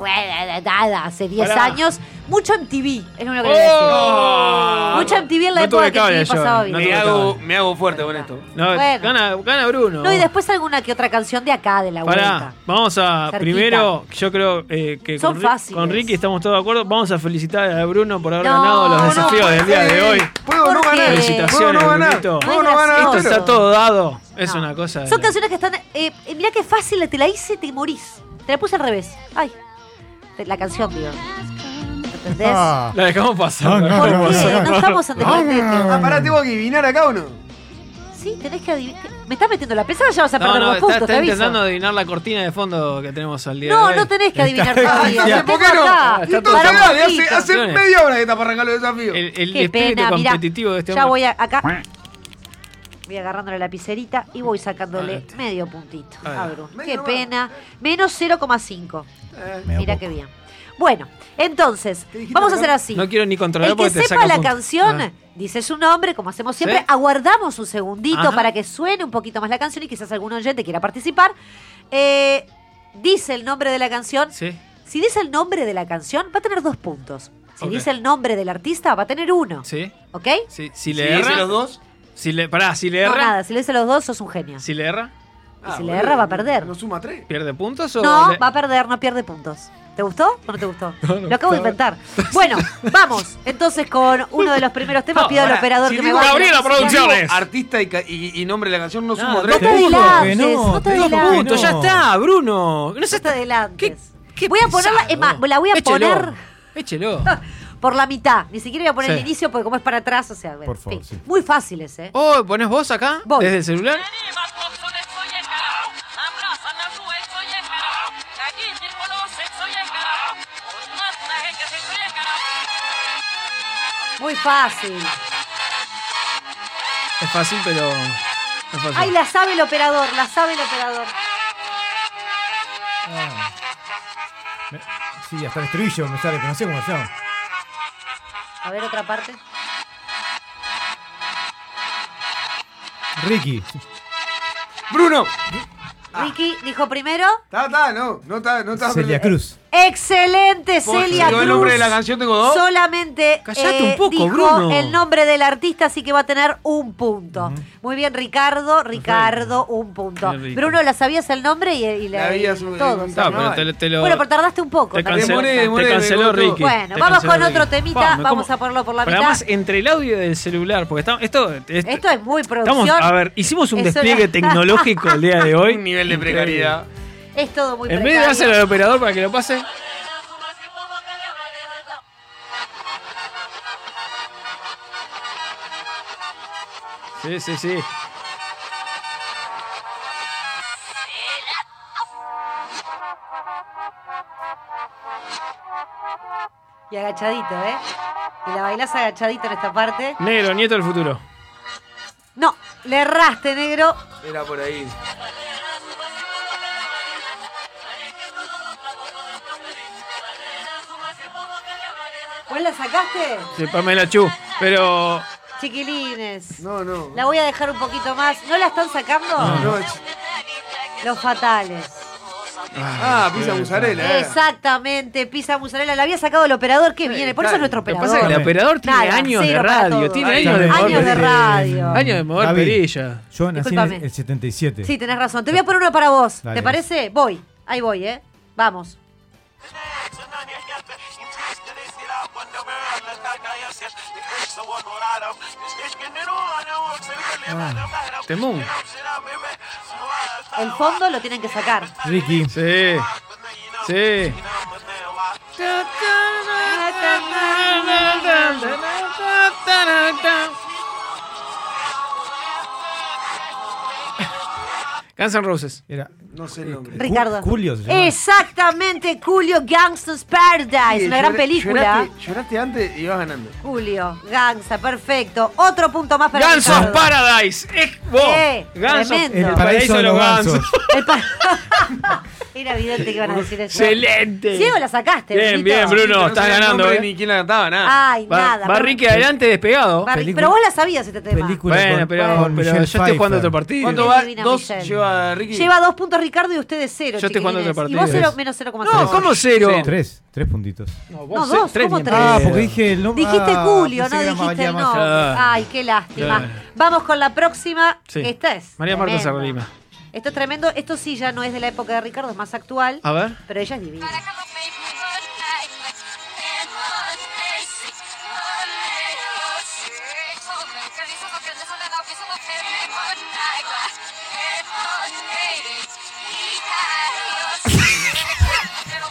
Nada, hace 10 Pará. Años. Mucho MTV, es lo único que le voy a decir. Oh. Mucho MTV en la No época que MTV yo, pasaba bien. me, hago, me hago fuerte con esto. No, Bueno. gana, gana Bruno. No, y después alguna que otra canción de acá, de la Pará, vuelta. vamos a. Cerquita. Primero, yo creo eh, que Son con, fáciles. con Ricky estamos todos de acuerdo. Vamos a felicitar a Bruno por haber No, ganado los no, desafíos del día de hoy. ¿Puedo no ganar? Felicitaciones, ¿Puedo no ganar? Brunito. ¿Puedo no ganar Esto está todo dado. Es No. una cosa. Son la- canciones que están. Eh, eh, mirá qué fácil, te la hice, te morís. Te la puse al revés. Ay. La canción, digo. ¿Entendés? Ah. La dejamos pasar. No, no, ¿Por no, qué? no, No estamos en descontento. Ah, pará, ¿tengo que adivinar acá o no? Sí, tenés que adivinar. ¿Me estás metiendo la pesada? Ya vas a No, perder no, dos está, puntos, está te aviso. intentando adivinar la cortina de fondo que tenemos al día de No, hoy. no tenés que adivinar todavía. Ya. ¿Por qué no? Entonces, dale, hace, hace media hora que está para arrancar los desafíos. El, el Qué espíritu pena, mirá. competitivo de este Ya hombre. voy a, acá. Voy agarrándole la lapicerita y voy sacándole medio puntito. Ahí. A Bru. Medio Qué pena. Menos 0,5. Me da Mira qué bien. Bueno, entonces, vamos a hacer así. No quiero ni controlar El que porque te sepa la canción Ah. dice su nombre, como hacemos siempre. ¿Sí? Aguardamos un segundito Ajá. para que suene un poquito más la canción y quizás algún oyente quiera participar. Eh, dice el nombre de la canción. Sí. Si dice el nombre de la canción, va a tener dos puntos. Si dice el nombre del artista, va a tener uno. Sí. ¿Ok? Sí. Si Si le dice erra, los dos, Si le, pará, si le No, erra. nada, si le dice los dos, sos un genio. Si le erra, Y si le erra, va a perder. ¿No suma tres? ¿pierde puntos o.? No, le- va a perder, no pierde puntos. ¿Te gustó o no te gustó? No, no, Lo acabo de está inventar. Bueno, vamos entonces con uno de los primeros temas. Pido al operador si que me vaya. digo Producciones. Artista y, ca- y- y nombre de la canción no sumo No, tres. no te adelantes, no te Dos puntos, ya está, Bruno. No No te adelantes. Voy a ponerla, es más, la voy a Échelo. poner Échelo. por la mitad. Ni siquiera voy a poner Sí. el inicio porque como es para atrás, o sea, Por en favor, sí. Muy fáciles, ¿eh? Oh, ¿pones vos acá? Voy. ¿Desde el celular? Muy fácil. Es fácil, pero. Es fácil. Ay, la sabe el operador, la sabe el operador. Ah. Me- Sí, hasta el estribillo me sale, pero no sé cómo se llama. A ver, otra parte. Ricky. Bruno. Ricky dijo primero. Está, está, no, no está, no está. Celia Cruz. Excelente, Por- Celia Cruz. el nombre de la canción, tengo dos. Solamente eh, Callate un poco, dijo Bruno. el nombre del artista, así que va a tener un punto. Muy bien, Ricardo. Ricardo, un punto. Bruno, ¿la sabías el nombre y, y la, y todo? No, pero te, te lo. Bueno, pero tardaste un poco. te canceló costó. Ricky. Bueno, Te vamos con Ricky. otro temita. Vamos como- a ponerlo por la Pero mitad. además, entre el audio del celular, porque estamos, esto, es- Esto es muy estamos, producción. a ver, hicimos un Es despliegue una- tecnológico el día de hoy. Un nivel de precariedad. Es todo muy En vez de dárselo al operador para que lo pase. Sí, sí, sí. Y agachadito, ¿eh? Y la bailás agachadito en esta parte. Negro, nieto del futuro. No, le erraste, negro. Era por ahí. ¿Vos la sacaste? Sí, Pamela Chu. Pero. Chiquilines. No, no. La voy a dejar un poquito más. ¿No la están sacando? No, Los fatales. Ah, pizza mozzarella. eh. Exactamente, pizza mozzarella. La había sacado el operador que viene. Por eso es nuestro Lo que operador. pasa es que el operador tiene Nada, años de radio. Tiene Años de de mover Años de radio. Años de mover Gaby, perilla. Yo nací en el, Discúlpame. el 77. Sí, tenés razón. Te voy a poner uno para vos. Dale. ¿Te parece? Voy. Ahí voy, ¿eh? Vamos. Ah. El fondo lo tienen que sacar. Ricky. Sí. Sí. Guns N' Roses. Era No sé el nombre. Ricardo. Julio se llama. Exactamente, Julio Gangsta's Paradise. Sí, una gran película. Lloraste, lloraste antes y ibas ganando. Julio, Gangsta, perfecto. Otro punto más para of Ricardo. Paradise. Eh, vos. Eh. El paraíso de los gansos. El pa- Era evidente que iban a decir eso. Excelente. Ciego la sacaste. Bien, Brunito. bien, Bruno. No estás ganando, nombre eh. Ni quién la cantaba, nada. Ay, Va, nada. va pero- Ricky adelante despegado. Película- pero vos la sabías este tema. Película Bueno, con- pero, con pero yo Michelle estoy jugando Pfeiffer. otro partido. ¿Cuánto va? divina Dos Michelle. lleva Ricky. Lleva dos puntos Ricardo y ustedes cero. Yo estoy jugando chiquilines. otro Y vos partido. cero, menos 0,5. No, ¿cómo cero? Sí. Tres, tres puntitos. No, dos, ¿cómo tres? Ah, porque dije el nombre. Dijiste ah, Julio, pensé no que era dijiste el nombre. Claro. Ay, qué lástima. Claro. Vamos con la próxima. Sí. Esta es. María Marta tremenda. Esto es tremendo. Esto sí ya no es de la época de Ricardo, es más actual. A ver. Pero ella es divina.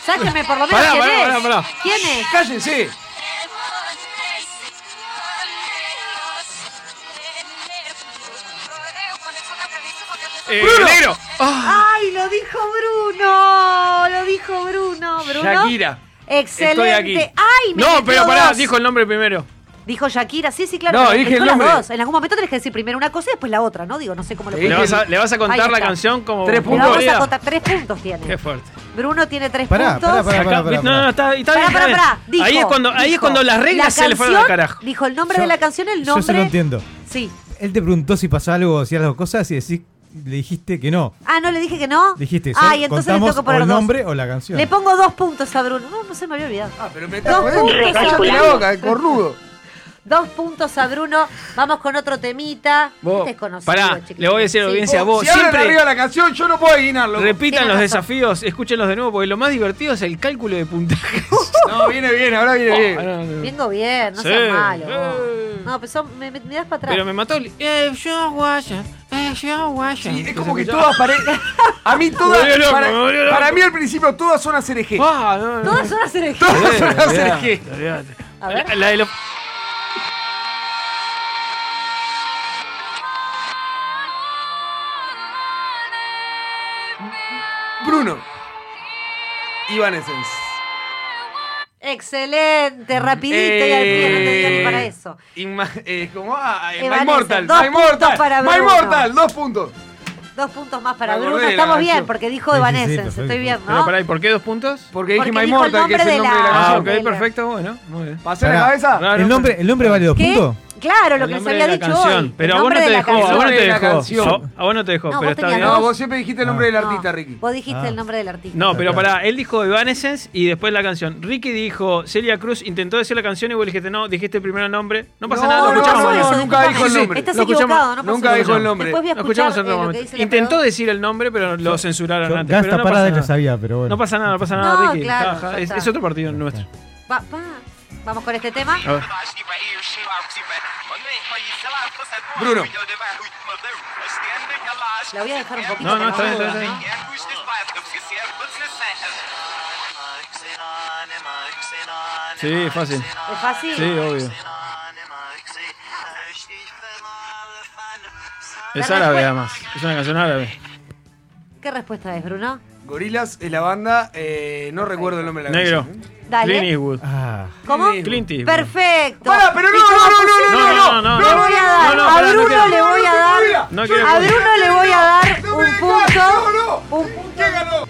Sáquenme por lo menos Pará, quién pará, es. pará, pará. ¿Quién es? ¡Cállense! Eh, ¡Bruno! negro. ¡Ay, lo dijo Bruno! Lo dijo Bruno. Bruno. Shakira. Excelente. Estoy aquí. ¡Ay, me no, pero pará, dos! dijo el nombre primero. Dijo Shakira, sí, sí, claro. No, dije el las nombre. dos. En algún momento tenés que decir primero una cosa y después la otra, ¿no? Digo, no sé cómo lo Te Le vas, a, le vas a Ahí contar la está. canción como Tres Le punto vamos a contar tres puntos tiene. Qué fuerte. Bruno tiene tres Pará, puntos. pará, pará, Acá- pará, pará, no, no, está, está Pará, bien, pará, está pará. bien. Dijo, ahí es cuando, ahí es cuando las reglas la se le fueron al carajo. Dijo el nombre Yo- de la canción, el Yo nombre. se lo entiendo. Sí. Él te preguntó si pasaba algo, si hacías las dos cosas y decís, le dijiste que no. Ah, no le dije que no. Dijiste, Ay, solo entonces le tengo que o poner el dos. nombre o la canción. Le pongo dos puntos a Bruno. No, no se me había olvidado. Ah, pero me Dos está jodiendo. puntos Cállate a la Bruno. boca, el cornudo. Dos puntos a Bruno. Vamos con otro temita. Vos, Este es conocido, pará, chiquilines. le voy a decir a la Sí. audiencia, vos Si siempre arriba la canción, yo no puedo adivinarlo. repitan Tienes los razón. desafíos, escúchenlos de nuevo, porque lo más divertido es el cálculo de puntajes. No, viene bien, ahora viene Ah, bien. no, no. Vengo bien, no Sí. seas malo. vos. Eh. No, pero son- me, me, me das para atrás. Pero me mató el. Eh, yo guaya, eh, yo guaya. Sí, es como que todas parecen. A mí todas. Loco, para, mí al principio todas son eje. Ah, no, no. Todas son hacer eje. Todas son. A ver. La, la de los. Bruno. Evanescence. Excelente, rapidito y al pie, no te ni para eso. Inma- eh, como ah, eh, My Mortal, dos My Mortal, para My. Mortal, dos puntos. Dos puntos más para Bruno. Estamos bien, canción. porque dijo Sí, sí, sí, Evanescence. Estoy bien, Pero ¿no? pará, ¿y por qué dos puntos? Porque dije Porque My dijo el Mortal, que es nombre el de nombre de la, Ah, ok, perfecto, bueno, muy bien. ¿Pasé la cabeza? ¿El nombre, ¿El nombre vale dos puntos? Claro, lo El que se había dicho canción. hoy. Pero a vos no te dejó, a vos no te dejó. A- vos no te dejó, No, pero vos está bien. No, vos siempre dijiste el nombre del artista, Ricky. Vos dijiste Ah. el nombre del artista. No, pero pará, él dijo Evanescence y después la canción. Ricky dijo Celia Cruz, intentó decir la canción y vos dijiste no, dijiste primero el nombre. No pasa No, nada, lo no, escuchamos no, nunca dijo el nombre. Estás equivocado, no Nunca pasa dijo nada. el nombre. Después voy a escuchar Intentó decir el nombre, pero lo censuraron antes. Gasta parada pasa que nada. sabía, pero bueno. No pasa nada, no pasa nada, Ricky. es, otro partido nuestro. Va. Vamos con este tema. Bruno. La voy a dejar un poquito. No, no, está bien, está bien, ¿no? Sí, fácil. ¿Es fácil? Sí, obvio. Es La árabe además. Es una canción árabe. ¿Qué respuesta es, Bruno? Gorilas es la banda, eh, no recuerdo el nombre de la Negro. canción. ¿eh? Dale. Clint Eastwood. Ah, ¿Cómo? Clint Eastwood. Perfecto. Para, pero no, no, no, no, no, no, no, Le no, voy a no, dar, no, a no Bruno le voy a dar, No quiero a Bruno le voy a dar No un punto. no, no. Un punto. ¿Quién ganó?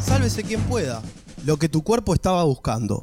Sálvese quien pueda. Lo que tu cuerpo estaba buscando.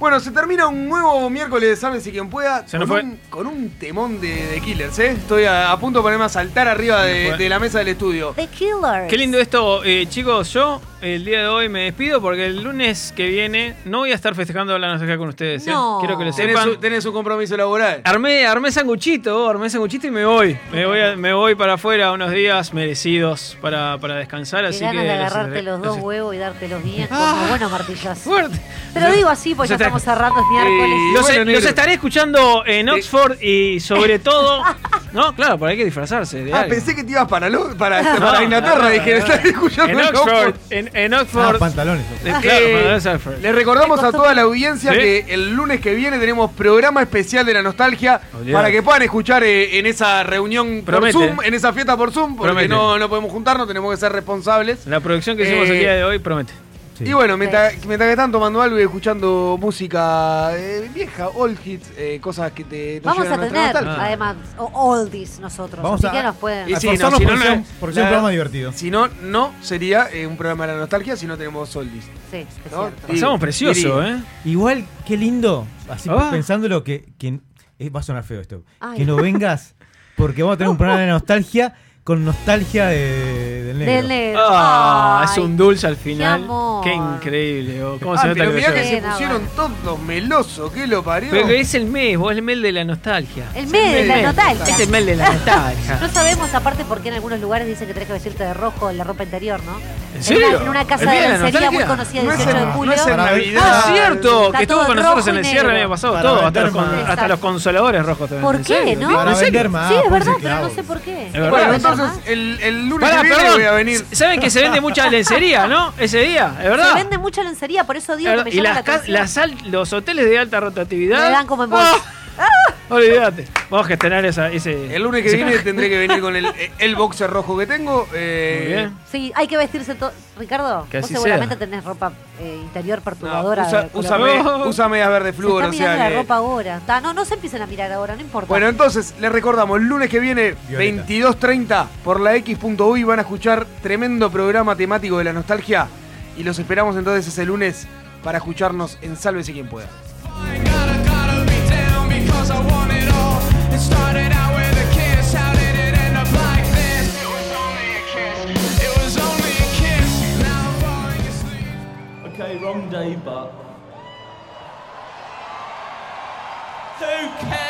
Bueno, se termina un nuevo miércoles de Sálvese quien pueda Se nos con, fue. un, con un temón de, de Killers, ¿eh? Estoy a, a punto de ponerme a saltar arriba nos de la mesa del estudio. The Killers. Qué lindo esto, eh, chicos. Yo el día de hoy me despido porque el lunes que viene no voy a estar festejando la nostalgia con ustedes. ¿eh? No. Quiero que lo Tenés, sepan. un- tenés un compromiso laboral. Armé, armé sanguchito, armé sanguchito y me voy. Me voy, a- me voy para afuera unos días merecidos para, para descansar. Qué Así ganas que de agarrarte los dos huevos y dártelos bien Ah. como buenos martillazos. Fuerte. Te lo digo así porque ya estamos cerrando, es miércoles. Los, bueno, los negro. estaré escuchando en Oxford y sobre todo. No, claro, porque hay que disfrazarse de Ah, algo. pensé que te ibas para, lo- para, No, para Inglaterra. no, dije, no. estás escuchando En Oxford. En, en Oxford. Ah, pantalones. Eh, Eh, claro, Oxford. le recordamos a toda la audiencia ¿Sí? que el lunes que viene tenemos programa especial de la nostalgia para que puedan escuchar eh, en esa reunión Promete. por Zoom, en esa fiesta por Zoom, porque no, no podemos juntarnos, tenemos que ser responsables. La producción que hicimos Eh, el día de hoy promete. Sí. Y bueno, mientras, mientras que están tomando algo y escuchando música eh, vieja, old hits, eh, cosas que te Vamos a tener, nostalgia. además, oldies nosotros. Vamos así a- que nos pueden. Y sí, no, si no, no- sea un- programa divertido. Si no, no sería eh, un programa de la nostalgia si no tenemos oldies. Sí, es ¿no? cierto. Pasamos precioso. ¿eh? Igual, qué lindo. Así Ah. pensándolo que, que- eh, va a sonar feo esto. Ay. Que no vengas porque vamos a tener un programa de nostalgia con nostalgia de, del negro. Del negro. Ah, Ay, es un dulce al qué final. amor. Qué increíble. oh, ¿Cómo Ah, se nota pero que mirá que se pusieron todos melosos, ¿qué lo parió? Pero que es el mes, vos es el mes de la nostalgia. El mes de el la mes. nostalgia. Es el mes de la nostalgia. No sabemos aparte por qué en algunos lugares dicen que tenés que vestirte de rojo en la ropa interior, ¿no? ¿En serio? En una, en una casa ¿El de lencería muy nostalgia? conocida, No es 18 de julio. no es en ver- Navidad. Ah, cierto, Está que estuvo con nosotros en el cierre el año pasado, Para todo, hasta los, hasta los consoladores rojos también. ¿Por ¿En qué, no? Para ¿En serio? vender más. Sí, es puede verdad, pero no sé por qué. Es. Bueno, entonces el, el lunes Pará, perdón. Voy a venir. ¿Saben que se vende mucha lencería, no? Ese día, es verdad. Se vende mucha lencería, por eso digo que me y llama las la ca- atención. las al- los hoteles de alta rotatividad. Me dan como en bolsa. Olvídate. Vamos a gestionar esa, ese. El lunes que ese viene canje. tendré que venir con el, el boxer rojo que tengo. eh, Muy bien. Sí, hay que vestirse todo. Ricardo, Que vos así seguramente sea. tenés ropa eh, interior no, perturbadora. usa, úsame, úsame medias verde Se flúor, está o mirando sea la que. ropa ahora. Ta, no, no se empiecen a mirar ahora, no importa. Bueno, entonces, les recordamos, lunes que viene, Violeta. 22.30, por la X.uy van a escuchar tremendo programa temático de la nostalgia. Y los esperamos entonces ese lunes para escucharnos en Sálvese quien pueda. Wrong day, but. Who cares?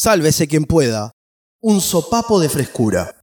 Sálvese quien pueda. Un sopapo de frescura.